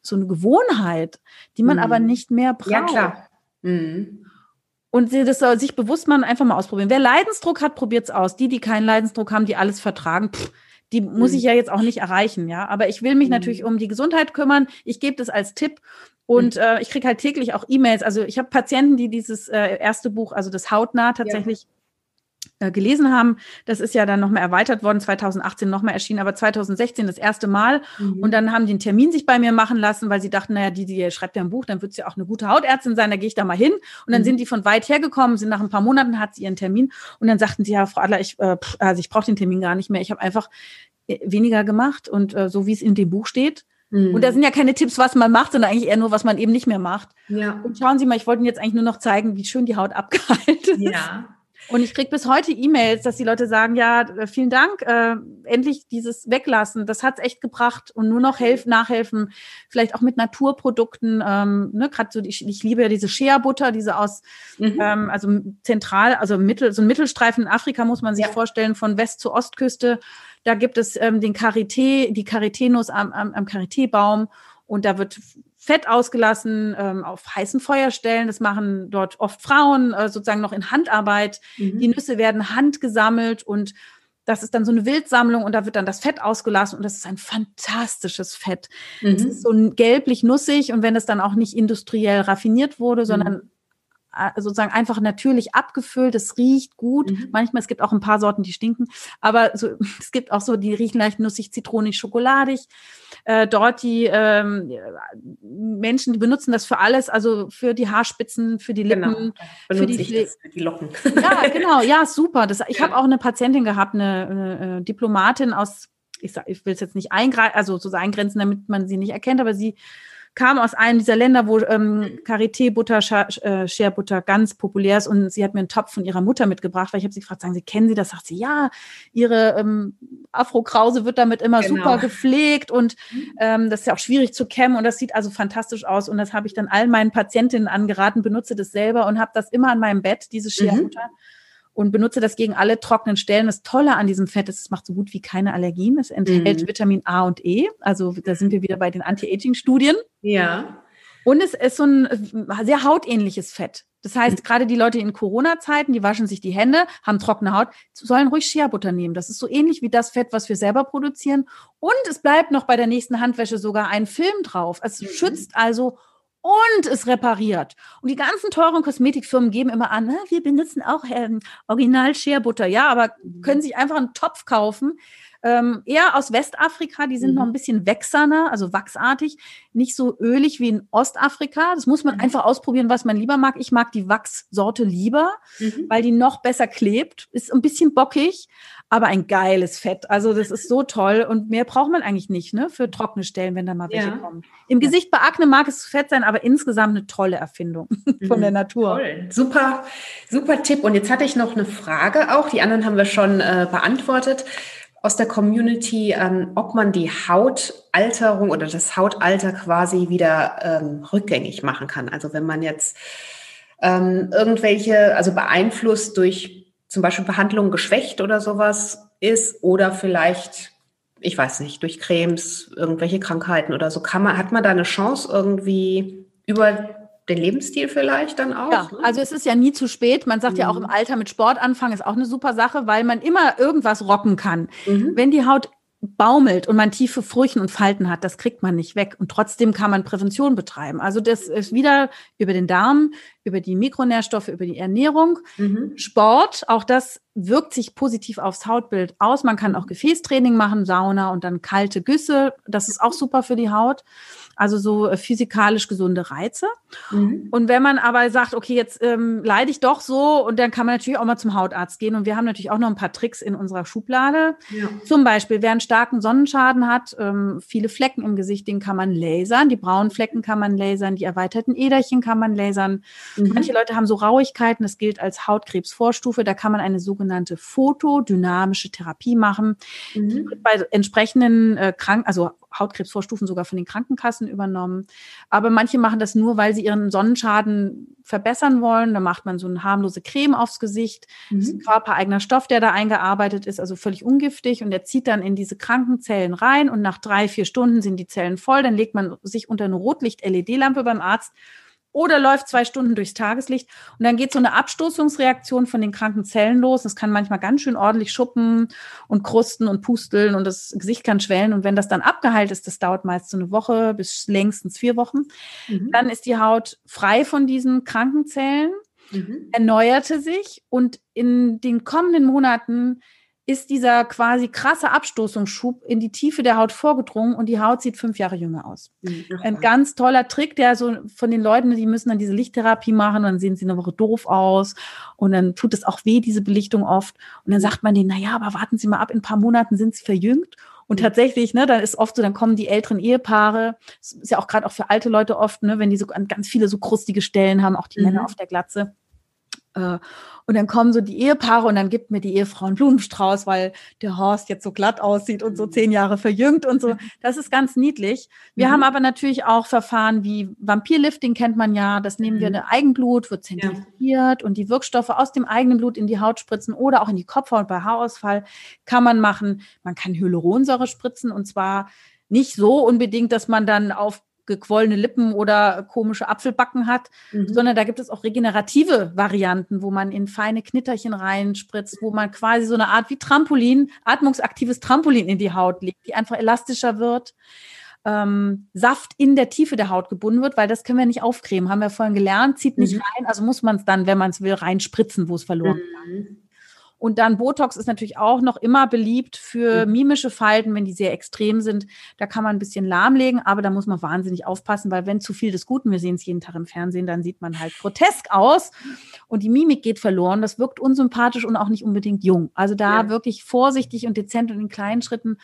S2: so eine Gewohnheit, die man mhm. aber nicht mehr braucht. Ja, klar. Mhm. Und das soll sich bewusst machen, einfach mal ausprobieren. Wer Leidensdruck hat, probiert es aus. Die, die keinen Leidensdruck haben, die alles vertragen, pff, die muss mhm. ich ja jetzt auch nicht erreichen, ja. Aber ich will mich mhm. natürlich um die Gesundheit kümmern. Ich gebe das als Tipp. Und mhm. äh, ich kriege halt täglich auch E-Mails. Also ich habe Patienten, die dieses äh, erste Buch, also das Hautnah, tatsächlich äh, gelesen haben. Das ist ja dann nochmal erweitert worden, 2018 nochmal erschienen, aber 2016 das erste Mal. Mhm. Und dann haben die einen Termin sich bei mir machen lassen, weil sie dachten, naja, die, die schreibt ja ein Buch, dann wird sie auch eine gute Hautärztin sein, da gehe ich da mal hin. Und dann mhm. sind die von weit her gekommen, sind nach ein paar Monaten, hat sie ihren Termin. Und dann sagten sie, ja, Frau Adler, ich, äh, also ich brauche den Termin gar nicht mehr. Ich habe einfach äh, weniger gemacht und äh, so wie es in dem Buch steht. Und da mhm. sind ja keine Tipps, was man macht, sondern eigentlich eher nur, was man eben nicht mehr macht. Ja. Und schauen Sie mal, ich wollte Ihnen jetzt eigentlich nur noch zeigen, wie schön die Haut abgehalten ist. Ja. Und ich kriege bis heute E-Mails, dass die Leute sagen, ja, äh, vielen Dank, äh, endlich dieses Weglassen, das hat's echt gebracht und nur noch helfen, nachhelfen, vielleicht auch mit Naturprodukten, ähm, ne, gerade so, ich, ich liebe ja diese Shea-Butter, diese aus, mhm. ähm, also zentral, also Mittel, so ein Mittelstreifen in Afrika muss man sich ja. vorstellen, von West zur Ostküste, da gibt es ähm, den Karité, die Karité-Nuss am, am, am Karité-Baum und da wird Fett ausgelassen ähm, auf heißen Feuerstellen. Das machen dort oft Frauen äh, sozusagen noch in Handarbeit. Mhm. Die Nüsse werden handgesammelt und das ist dann so eine Wildsammlung und da wird dann das Fett ausgelassen und das ist ein fantastisches Fett. Es mhm. ist so gelblich nussig und wenn es dann auch nicht industriell raffiniert wurde, sondern mhm. Äh, sozusagen einfach natürlich abgefüllt. Es riecht gut. Mhm. Manchmal, es gibt auch ein paar Sorten, die stinken, aber so, es gibt auch so, die riechen leicht nussig, zitronig, schokoladig. Äh, dort die ähm, Menschen, die benutzen das für alles, also für die Haarspitzen, für die Lippen,
S1: genau. für, die, für die Locken.
S2: Ja, genau, ja, super. Das, ich ja. habe auch eine Patientin gehabt, eine, eine Diplomatin aus ich, sag, ich will es jetzt nicht eingreifen, also so eingrenzen, damit man sie nicht erkennt, aber sie kam aus einem dieser Länder, wo ähm, Karité-Butter, äh, Share-Butter ganz populär ist. Und sie hat mir einen Topf von ihrer Mutter mitgebracht, weil ich habe sie gefragt, sagen Sie, kennen Sie das? Sagt sie, ja, ihre ähm, Afro-Krause wird damit immer genau. super gepflegt und ähm, das ist ja auch schwierig zu kämmen und das sieht also fantastisch aus. Und das habe ich dann all meinen Patientinnen angeraten, benutze das selber und habe das immer an meinem Bett, diese Share-Butter. Mhm und benutze das gegen alle trockenen Stellen. Das Tolle an diesem Fett ist, es macht so gut wie keine Allergien. Es enthält mhm. Vitamin A und E. Also da sind wir wieder bei den Anti-Aging-Studien.
S1: Ja.
S2: Und es ist so ein äh, sehr hautähnliches Fett. Das heißt, mhm. gerade die Leute in Corona-Zeiten, die waschen sich die Hände, haben trockene Haut, sollen ruhig Shea-Butter nehmen. Das ist so ähnlich wie das Fett, was wir selber produzieren. Und es bleibt noch bei der nächsten Handwäsche sogar ein Film drauf. Es mhm. schützt also und es repariert. Und die ganzen teuren Kosmetikfirmen geben immer an, ne, wir benutzen auch ähm, Original Shea Butter. Ja, aber mhm. können sich einfach einen Topf kaufen. Ähm, eher aus Westafrika, die sind mhm. noch ein bisschen wächserner, also wachsartig, nicht so ölig wie in Ostafrika. Das muss man mhm. einfach ausprobieren, was man lieber mag. Ich mag die Wachssorte lieber, mhm. weil die noch besser klebt, ist ein bisschen bockig, aber ein geiles Fett. Also das ist so toll und mehr braucht man eigentlich nicht, ne, für trockene Stellen, wenn da mal welche ja. kommen. Im ja. Gesicht bei Akne mag es Fett sein, aber insgesamt eine tolle Erfindung von der mhm. Natur.
S1: Toll. Super, super Tipp. Und jetzt hatte ich noch eine Frage auch. Die anderen haben wir schon äh, beantwortet aus der Community, ähm, ob man die Hautalterung oder das Hautalter quasi wieder ähm, rückgängig machen kann. Also wenn man jetzt ähm, irgendwelche, also beeinflusst durch zum Beispiel Behandlung geschwächt oder sowas ist oder vielleicht, ich weiß nicht, durch Cremes, irgendwelche Krankheiten oder so, kann man, hat man da eine Chance irgendwie über den Lebensstil vielleicht dann auch?
S2: Ja, ne? also es ist ja nie zu spät. Man sagt mhm. ja auch im mhm. Alter mit Sport anfangen ist auch eine super Sache, weil man immer irgendwas rocken kann. Mhm. Wenn die Haut baumelt und man tiefe Furchen und Falten hat, das kriegt man nicht weg. Und trotzdem kann man Prävention betreiben. Also das ist wieder über den Darm, über die Mikronährstoffe, über die Ernährung. Mhm. Sport, auch das wirkt sich positiv aufs Hautbild aus. Man kann auch Gefäßtraining machen, Sauna und dann kalte Güsse. Das ist auch super für die Haut. Also so äh, physikalisch gesunde Reize. Mhm. Und wenn man aber sagt, okay, jetzt ähm, leide ich doch so, und dann kann man natürlich auch mal zum Hautarzt gehen. Und wir haben natürlich auch noch ein paar Tricks in unserer Schublade. Ja. Zum Beispiel, wer einen starken Sonnenschaden hat, ähm, viele Flecken im Gesicht, den kann man lasern. Die braunen Flecken kann man lasern, die erweiterten Äderchen kann man lasern. Mhm. Manche Leute haben so Rauigkeiten, das gilt als Hautkrebsvorstufe. Da kann man eine sogenannte photodynamische Therapie machen. Mhm. Bei entsprechenden äh, Krank also Hautkrebsvorstufen sogar von den Krankenkassen übernommen. Aber manche machen das nur, weil sie ihren Sonnenschaden verbessern wollen. Da macht man so eine harmlose Creme aufs Gesicht. Mhm. Das ist ein körpereigener Stoff, der da eingearbeitet ist, also völlig ungiftig. Und der zieht dann in diese kranken Zellen rein. Und nach drei, vier Stunden sind die Zellen voll. Dann legt man sich unter eine Rotlicht-LED-Lampe beim Arzt oder läuft zwei Stunden durchs Tageslicht und dann geht so eine Abstoßungsreaktion von den kranken Zellen los. Das kann manchmal ganz schön ordentlich schuppen und krusten und pusteln und das Gesicht kann schwellen. Und wenn das dann abgeheilt ist, das dauert meist so eine Woche bis längstens vier Wochen, mhm. dann ist die Haut frei von diesen kranken Zellen, mhm. erneuerte sich und in den kommenden Monaten ist dieser quasi krasse Abstoßungsschub in die Tiefe der Haut vorgedrungen und die Haut sieht fünf Jahre jünger aus. Mhm. Ein ganz toller Trick, der so von den Leuten, die müssen dann diese Lichttherapie machen und dann sehen sie eine Woche doof aus und dann tut es auch weh, diese Belichtung oft. Und dann sagt man denen, na ja, aber warten Sie mal ab, in ein paar Monaten sind sie verjüngt. Und mhm. tatsächlich, ne, dann ist oft so, dann kommen die älteren Ehepaare, das ist ja auch gerade auch für alte Leute oft, ne, wenn die so ganz viele so krustige Stellen haben, auch die mhm. Männer auf der Glatze und dann kommen so die Ehepaare und dann gibt mir die Ehefrau einen Blumenstrauß, weil der Horst jetzt so glatt aussieht und so zehn Jahre verjüngt und so. Das ist ganz niedlich. Wir mhm. haben aber natürlich auch Verfahren wie Vampirlifting kennt man ja. Das nehmen wir in mhm. Eigenblut, wird zentrifugiert ja. und die Wirkstoffe aus dem eigenen Blut in die Haut spritzen oder auch in die Kopfhaut bei Haarausfall kann man machen. Man kann Hyaluronsäure spritzen und zwar nicht so unbedingt, dass man dann auf gequollene Lippen oder komische Apfelbacken hat, mhm. sondern da gibt es auch regenerative Varianten, wo man in feine Knitterchen reinspritzt, wo man quasi so eine Art wie Trampolin, atmungsaktives Trampolin in die Haut legt, die einfach elastischer wird. Ähm, Saft in der Tiefe der Haut gebunden wird, weil das können wir nicht aufcremen, haben wir vorhin gelernt, zieht nicht mhm. rein, also muss man es dann, wenn man es will, reinspritzen, wo es verloren mhm. Und dann Botox ist natürlich auch noch immer beliebt für mimische Falten, wenn die sehr extrem sind. Da kann man ein bisschen lahmlegen, aber da muss man wahnsinnig aufpassen, weil wenn zu viel des Guten, wir sehen es jeden Tag im Fernsehen, dann sieht man halt grotesk aus und die Mimik geht verloren. Das wirkt unsympathisch und auch nicht unbedingt jung. Also da ja. wirklich vorsichtig und dezent und in kleinen Schritten.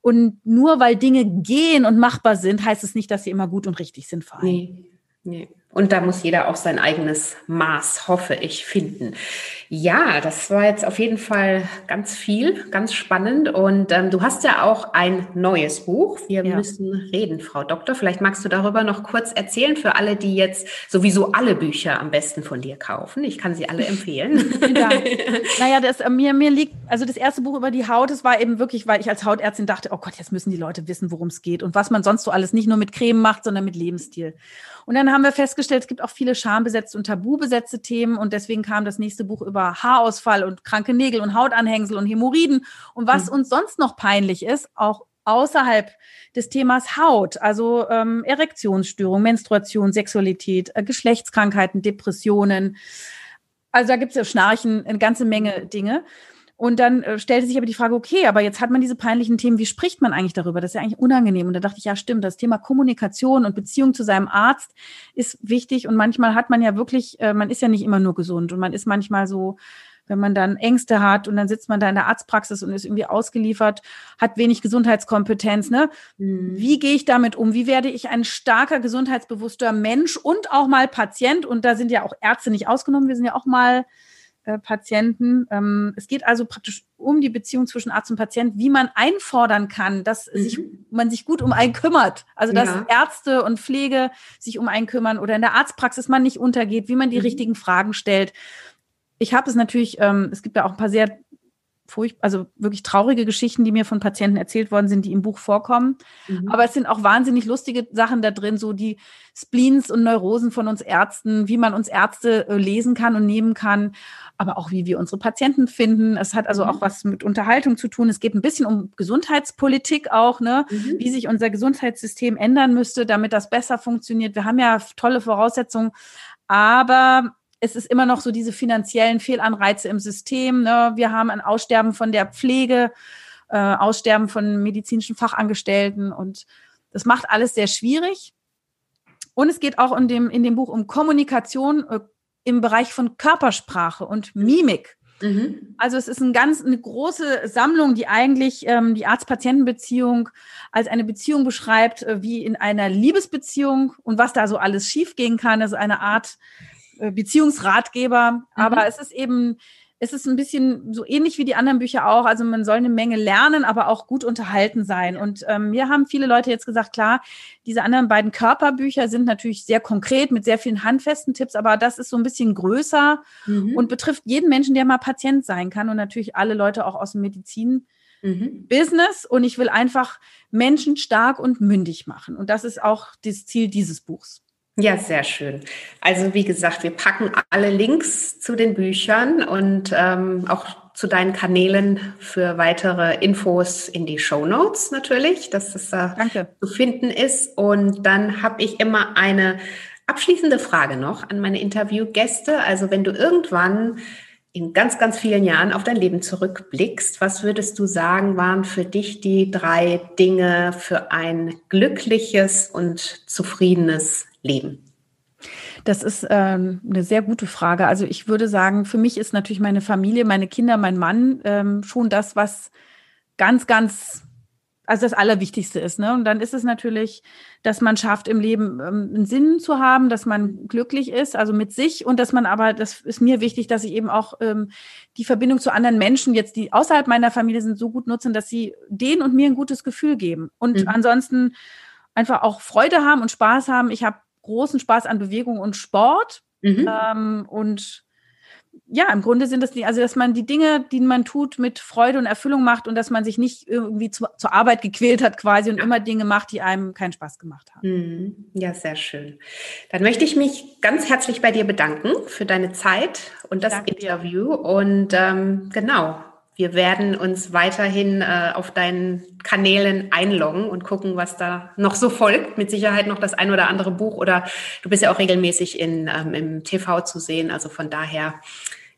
S2: Und nur weil Dinge gehen und machbar sind, heißt es nicht, dass sie immer gut und richtig sind
S1: vor allem. Nee. Nee. Und da muss jeder auch sein eigenes Maß, hoffe ich, finden. Ja, das war jetzt auf jeden Fall ganz viel, ganz spannend. Und ähm, du hast ja auch ein neues Buch. Wir ja. müssen reden, Frau Doktor. Vielleicht magst du darüber noch kurz erzählen für alle, die jetzt sowieso alle Bücher am besten von dir kaufen. Ich kann sie alle empfehlen.
S2: Ja. naja, das, äh, mir, mir liegt, also das erste Buch über die Haut, das war eben wirklich, weil ich als Hautärztin dachte, oh Gott, jetzt müssen die Leute wissen, worum es geht und was man sonst so alles nicht nur mit Creme macht, sondern mit Lebensstil. Und dann haben wir festgestellt, es gibt auch viele schambesetzte und tabubesetzte Themen und deswegen kam das nächste Buch über Haarausfall und kranke Nägel und Hautanhängsel und Hämorrhoiden und was mhm. uns sonst noch peinlich ist, auch außerhalb des Themas Haut, also ähm, Erektionsstörung, Menstruation, Sexualität, äh, Geschlechtskrankheiten, Depressionen. Also da gibt es ja Schnarchen, eine ganze Menge Dinge. Und dann äh, stellte sich aber die Frage, okay, aber jetzt hat man diese peinlichen Themen, wie spricht man eigentlich darüber? Das ist ja eigentlich unangenehm. Und da dachte ich, ja, stimmt, das Thema Kommunikation und Beziehung zu seinem Arzt ist wichtig. Und manchmal hat man ja wirklich, äh, man ist ja nicht immer nur gesund und man ist manchmal so, wenn man dann Ängste hat und dann sitzt man da in der Arztpraxis und ist irgendwie ausgeliefert, hat wenig Gesundheitskompetenz. Ne? Mhm. Wie gehe ich damit um? Wie werde ich ein starker, gesundheitsbewusster Mensch und auch mal Patient? Und da sind ja auch Ärzte nicht ausgenommen. Wir sind ja auch mal Patienten. Ähm, es geht also praktisch um die Beziehung zwischen Arzt und Patient, wie man einfordern kann, dass mhm. sich, man sich gut um einen kümmert. Also dass ja. Ärzte und Pflege sich um einen kümmern oder in der Arztpraxis man nicht untergeht, wie man die mhm. richtigen Fragen stellt. Ich habe es natürlich, ähm, es gibt ja auch ein paar sehr furcht, also wirklich traurige Geschichten, die mir von Patienten erzählt worden sind, die im Buch vorkommen. Mhm. Aber es sind auch wahnsinnig lustige Sachen da drin, so die Spleens und Neurosen von uns Ärzten, wie man uns Ärzte äh, lesen kann und nehmen kann, aber auch wie wir unsere Patienten finden. Es hat also mhm. auch was mit Unterhaltung zu tun. Es geht ein bisschen um Gesundheitspolitik auch, ne? Mhm. wie sich unser Gesundheitssystem ändern müsste, damit das besser funktioniert. Wir haben ja tolle Voraussetzungen, aber es ist immer noch so diese finanziellen Fehlanreize im System. Ne? Wir haben ein Aussterben von der Pflege, äh, Aussterben von medizinischen Fachangestellten und das macht alles sehr schwierig. Und es geht auch in dem, in dem Buch um Kommunikation äh, im Bereich von Körpersprache und Mimik. Mhm. Also es ist ein ganz, eine große Sammlung, die eigentlich ähm, die Arzt-Patienten-Beziehung als eine Beziehung beschreibt, äh, wie in einer Liebesbeziehung und was da so alles schiefgehen kann. Also eine Art Beziehungsratgeber. Mhm. Aber es ist eben, es ist ein bisschen so ähnlich wie die anderen Bücher auch. Also man soll eine Menge lernen, aber auch gut unterhalten sein. Und ähm, mir haben viele Leute jetzt gesagt, klar, diese anderen beiden Körperbücher sind natürlich sehr konkret mit sehr vielen handfesten Tipps, aber das ist so ein bisschen größer mhm. und betrifft jeden Menschen, der mal Patient sein kann und natürlich alle Leute auch aus dem Medizin. Mhm. Business und ich will einfach Menschen stark und mündig machen. Und das ist auch das Ziel dieses Buchs.
S1: Ja, sehr schön. Also wie gesagt, wir packen alle Links zu den Büchern und ähm, auch zu deinen Kanälen für weitere Infos in die Show Notes natürlich, dass es da Danke. zu finden ist. Und dann habe ich immer eine abschließende Frage noch an meine Interviewgäste. Also wenn du irgendwann in ganz, ganz vielen Jahren auf dein Leben zurückblickst, was würdest du sagen, waren für dich die drei Dinge für ein glückliches und zufriedenes leben?
S2: Das ist ähm, eine sehr gute Frage. Also ich würde sagen, für mich ist natürlich meine Familie, meine Kinder, mein Mann ähm, schon das, was ganz, ganz also das Allerwichtigste ist. Ne? Und dann ist es natürlich, dass man schafft, im Leben ähm, einen Sinn zu haben, dass man glücklich ist, also mit sich und dass man aber, das ist mir wichtig, dass ich eben auch ähm, die Verbindung zu anderen Menschen, jetzt die außerhalb meiner Familie sind, so gut nutzen, dass sie denen und mir ein gutes Gefühl geben. Und mhm. ansonsten einfach auch Freude haben und Spaß haben. Ich habe großen Spaß an Bewegung und Sport. Mhm. Ähm, und ja, im Grunde sind das die, also dass man die Dinge, die man tut, mit Freude und Erfüllung macht und dass man sich nicht irgendwie zu, zur Arbeit gequält hat quasi und ja. immer Dinge macht, die einem keinen Spaß gemacht haben.
S1: Mhm. Ja, sehr schön. Dann möchte ich mich ganz herzlich bei dir bedanken für deine Zeit und das Danke Interview. Dir. Und ähm, genau, wir werden uns weiterhin äh, auf deinen Kanälen einloggen und gucken, was da noch so folgt. Mit Sicherheit noch das ein oder andere Buch oder du bist ja auch regelmäßig in, ähm, im TV zu sehen. Also von daher,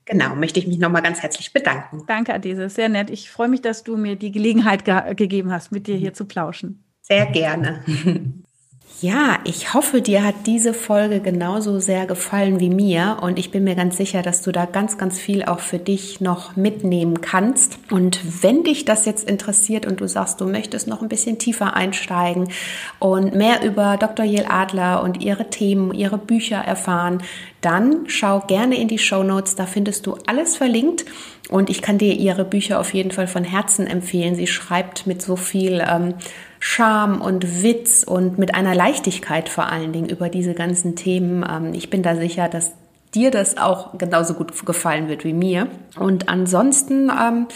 S1: genau, möchte ich mich nochmal ganz herzlich bedanken.
S2: Danke, Adese, sehr nett. Ich freue mich, dass du mir die Gelegenheit ge gegeben hast, mit dir hier zu plauschen.
S1: Sehr gerne. Ja, ich hoffe, dir hat diese Folge genauso sehr gefallen wie mir und ich bin mir ganz sicher, dass du da ganz, ganz viel auch für dich noch mitnehmen kannst. Und wenn dich das jetzt interessiert und du sagst, du möchtest noch ein bisschen tiefer einsteigen und mehr über Dr. Jill Adler und ihre Themen, ihre Bücher erfahren, dann schau gerne in die Show Notes, da findest du alles verlinkt. Und ich kann dir ihre Bücher auf jeden Fall von Herzen empfehlen. Sie schreibt mit so viel ähm, Charme und Witz und mit einer Leichtigkeit vor allen Dingen über diese ganzen Themen. Ähm, ich bin da sicher, dass dir das auch genauso gut gefallen wird wie mir. Und ansonsten, ähm,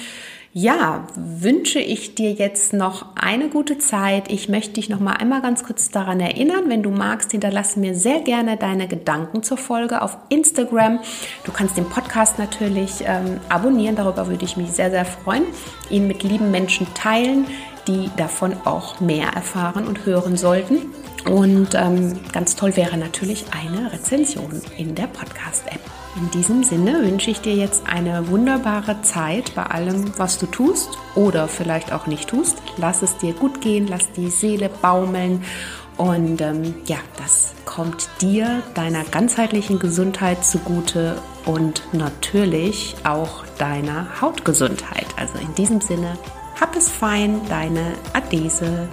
S1: ja, wünsche ich dir jetzt noch eine gute Zeit. Ich möchte dich noch mal einmal ganz kurz daran erinnern, wenn du magst, hinterlasse mir sehr gerne deine Gedanken zur Folge auf Instagram. Du kannst den Podcast natürlich ähm, abonnieren, darüber würde ich mich sehr, sehr freuen. Ihn mit lieben Menschen teilen, die davon auch mehr erfahren und hören sollten. Und ähm, ganz toll wäre natürlich eine Rezension in der Podcast-App. In diesem Sinne wünsche ich dir jetzt eine wunderbare Zeit bei allem, was du tust oder vielleicht auch nicht tust. Lass es dir gut gehen, lass die Seele baumeln und ähm, ja, das kommt dir, deiner ganzheitlichen Gesundheit zugute und natürlich auch deiner Hautgesundheit. Also in diesem Sinne, hab es fein, deine Adese.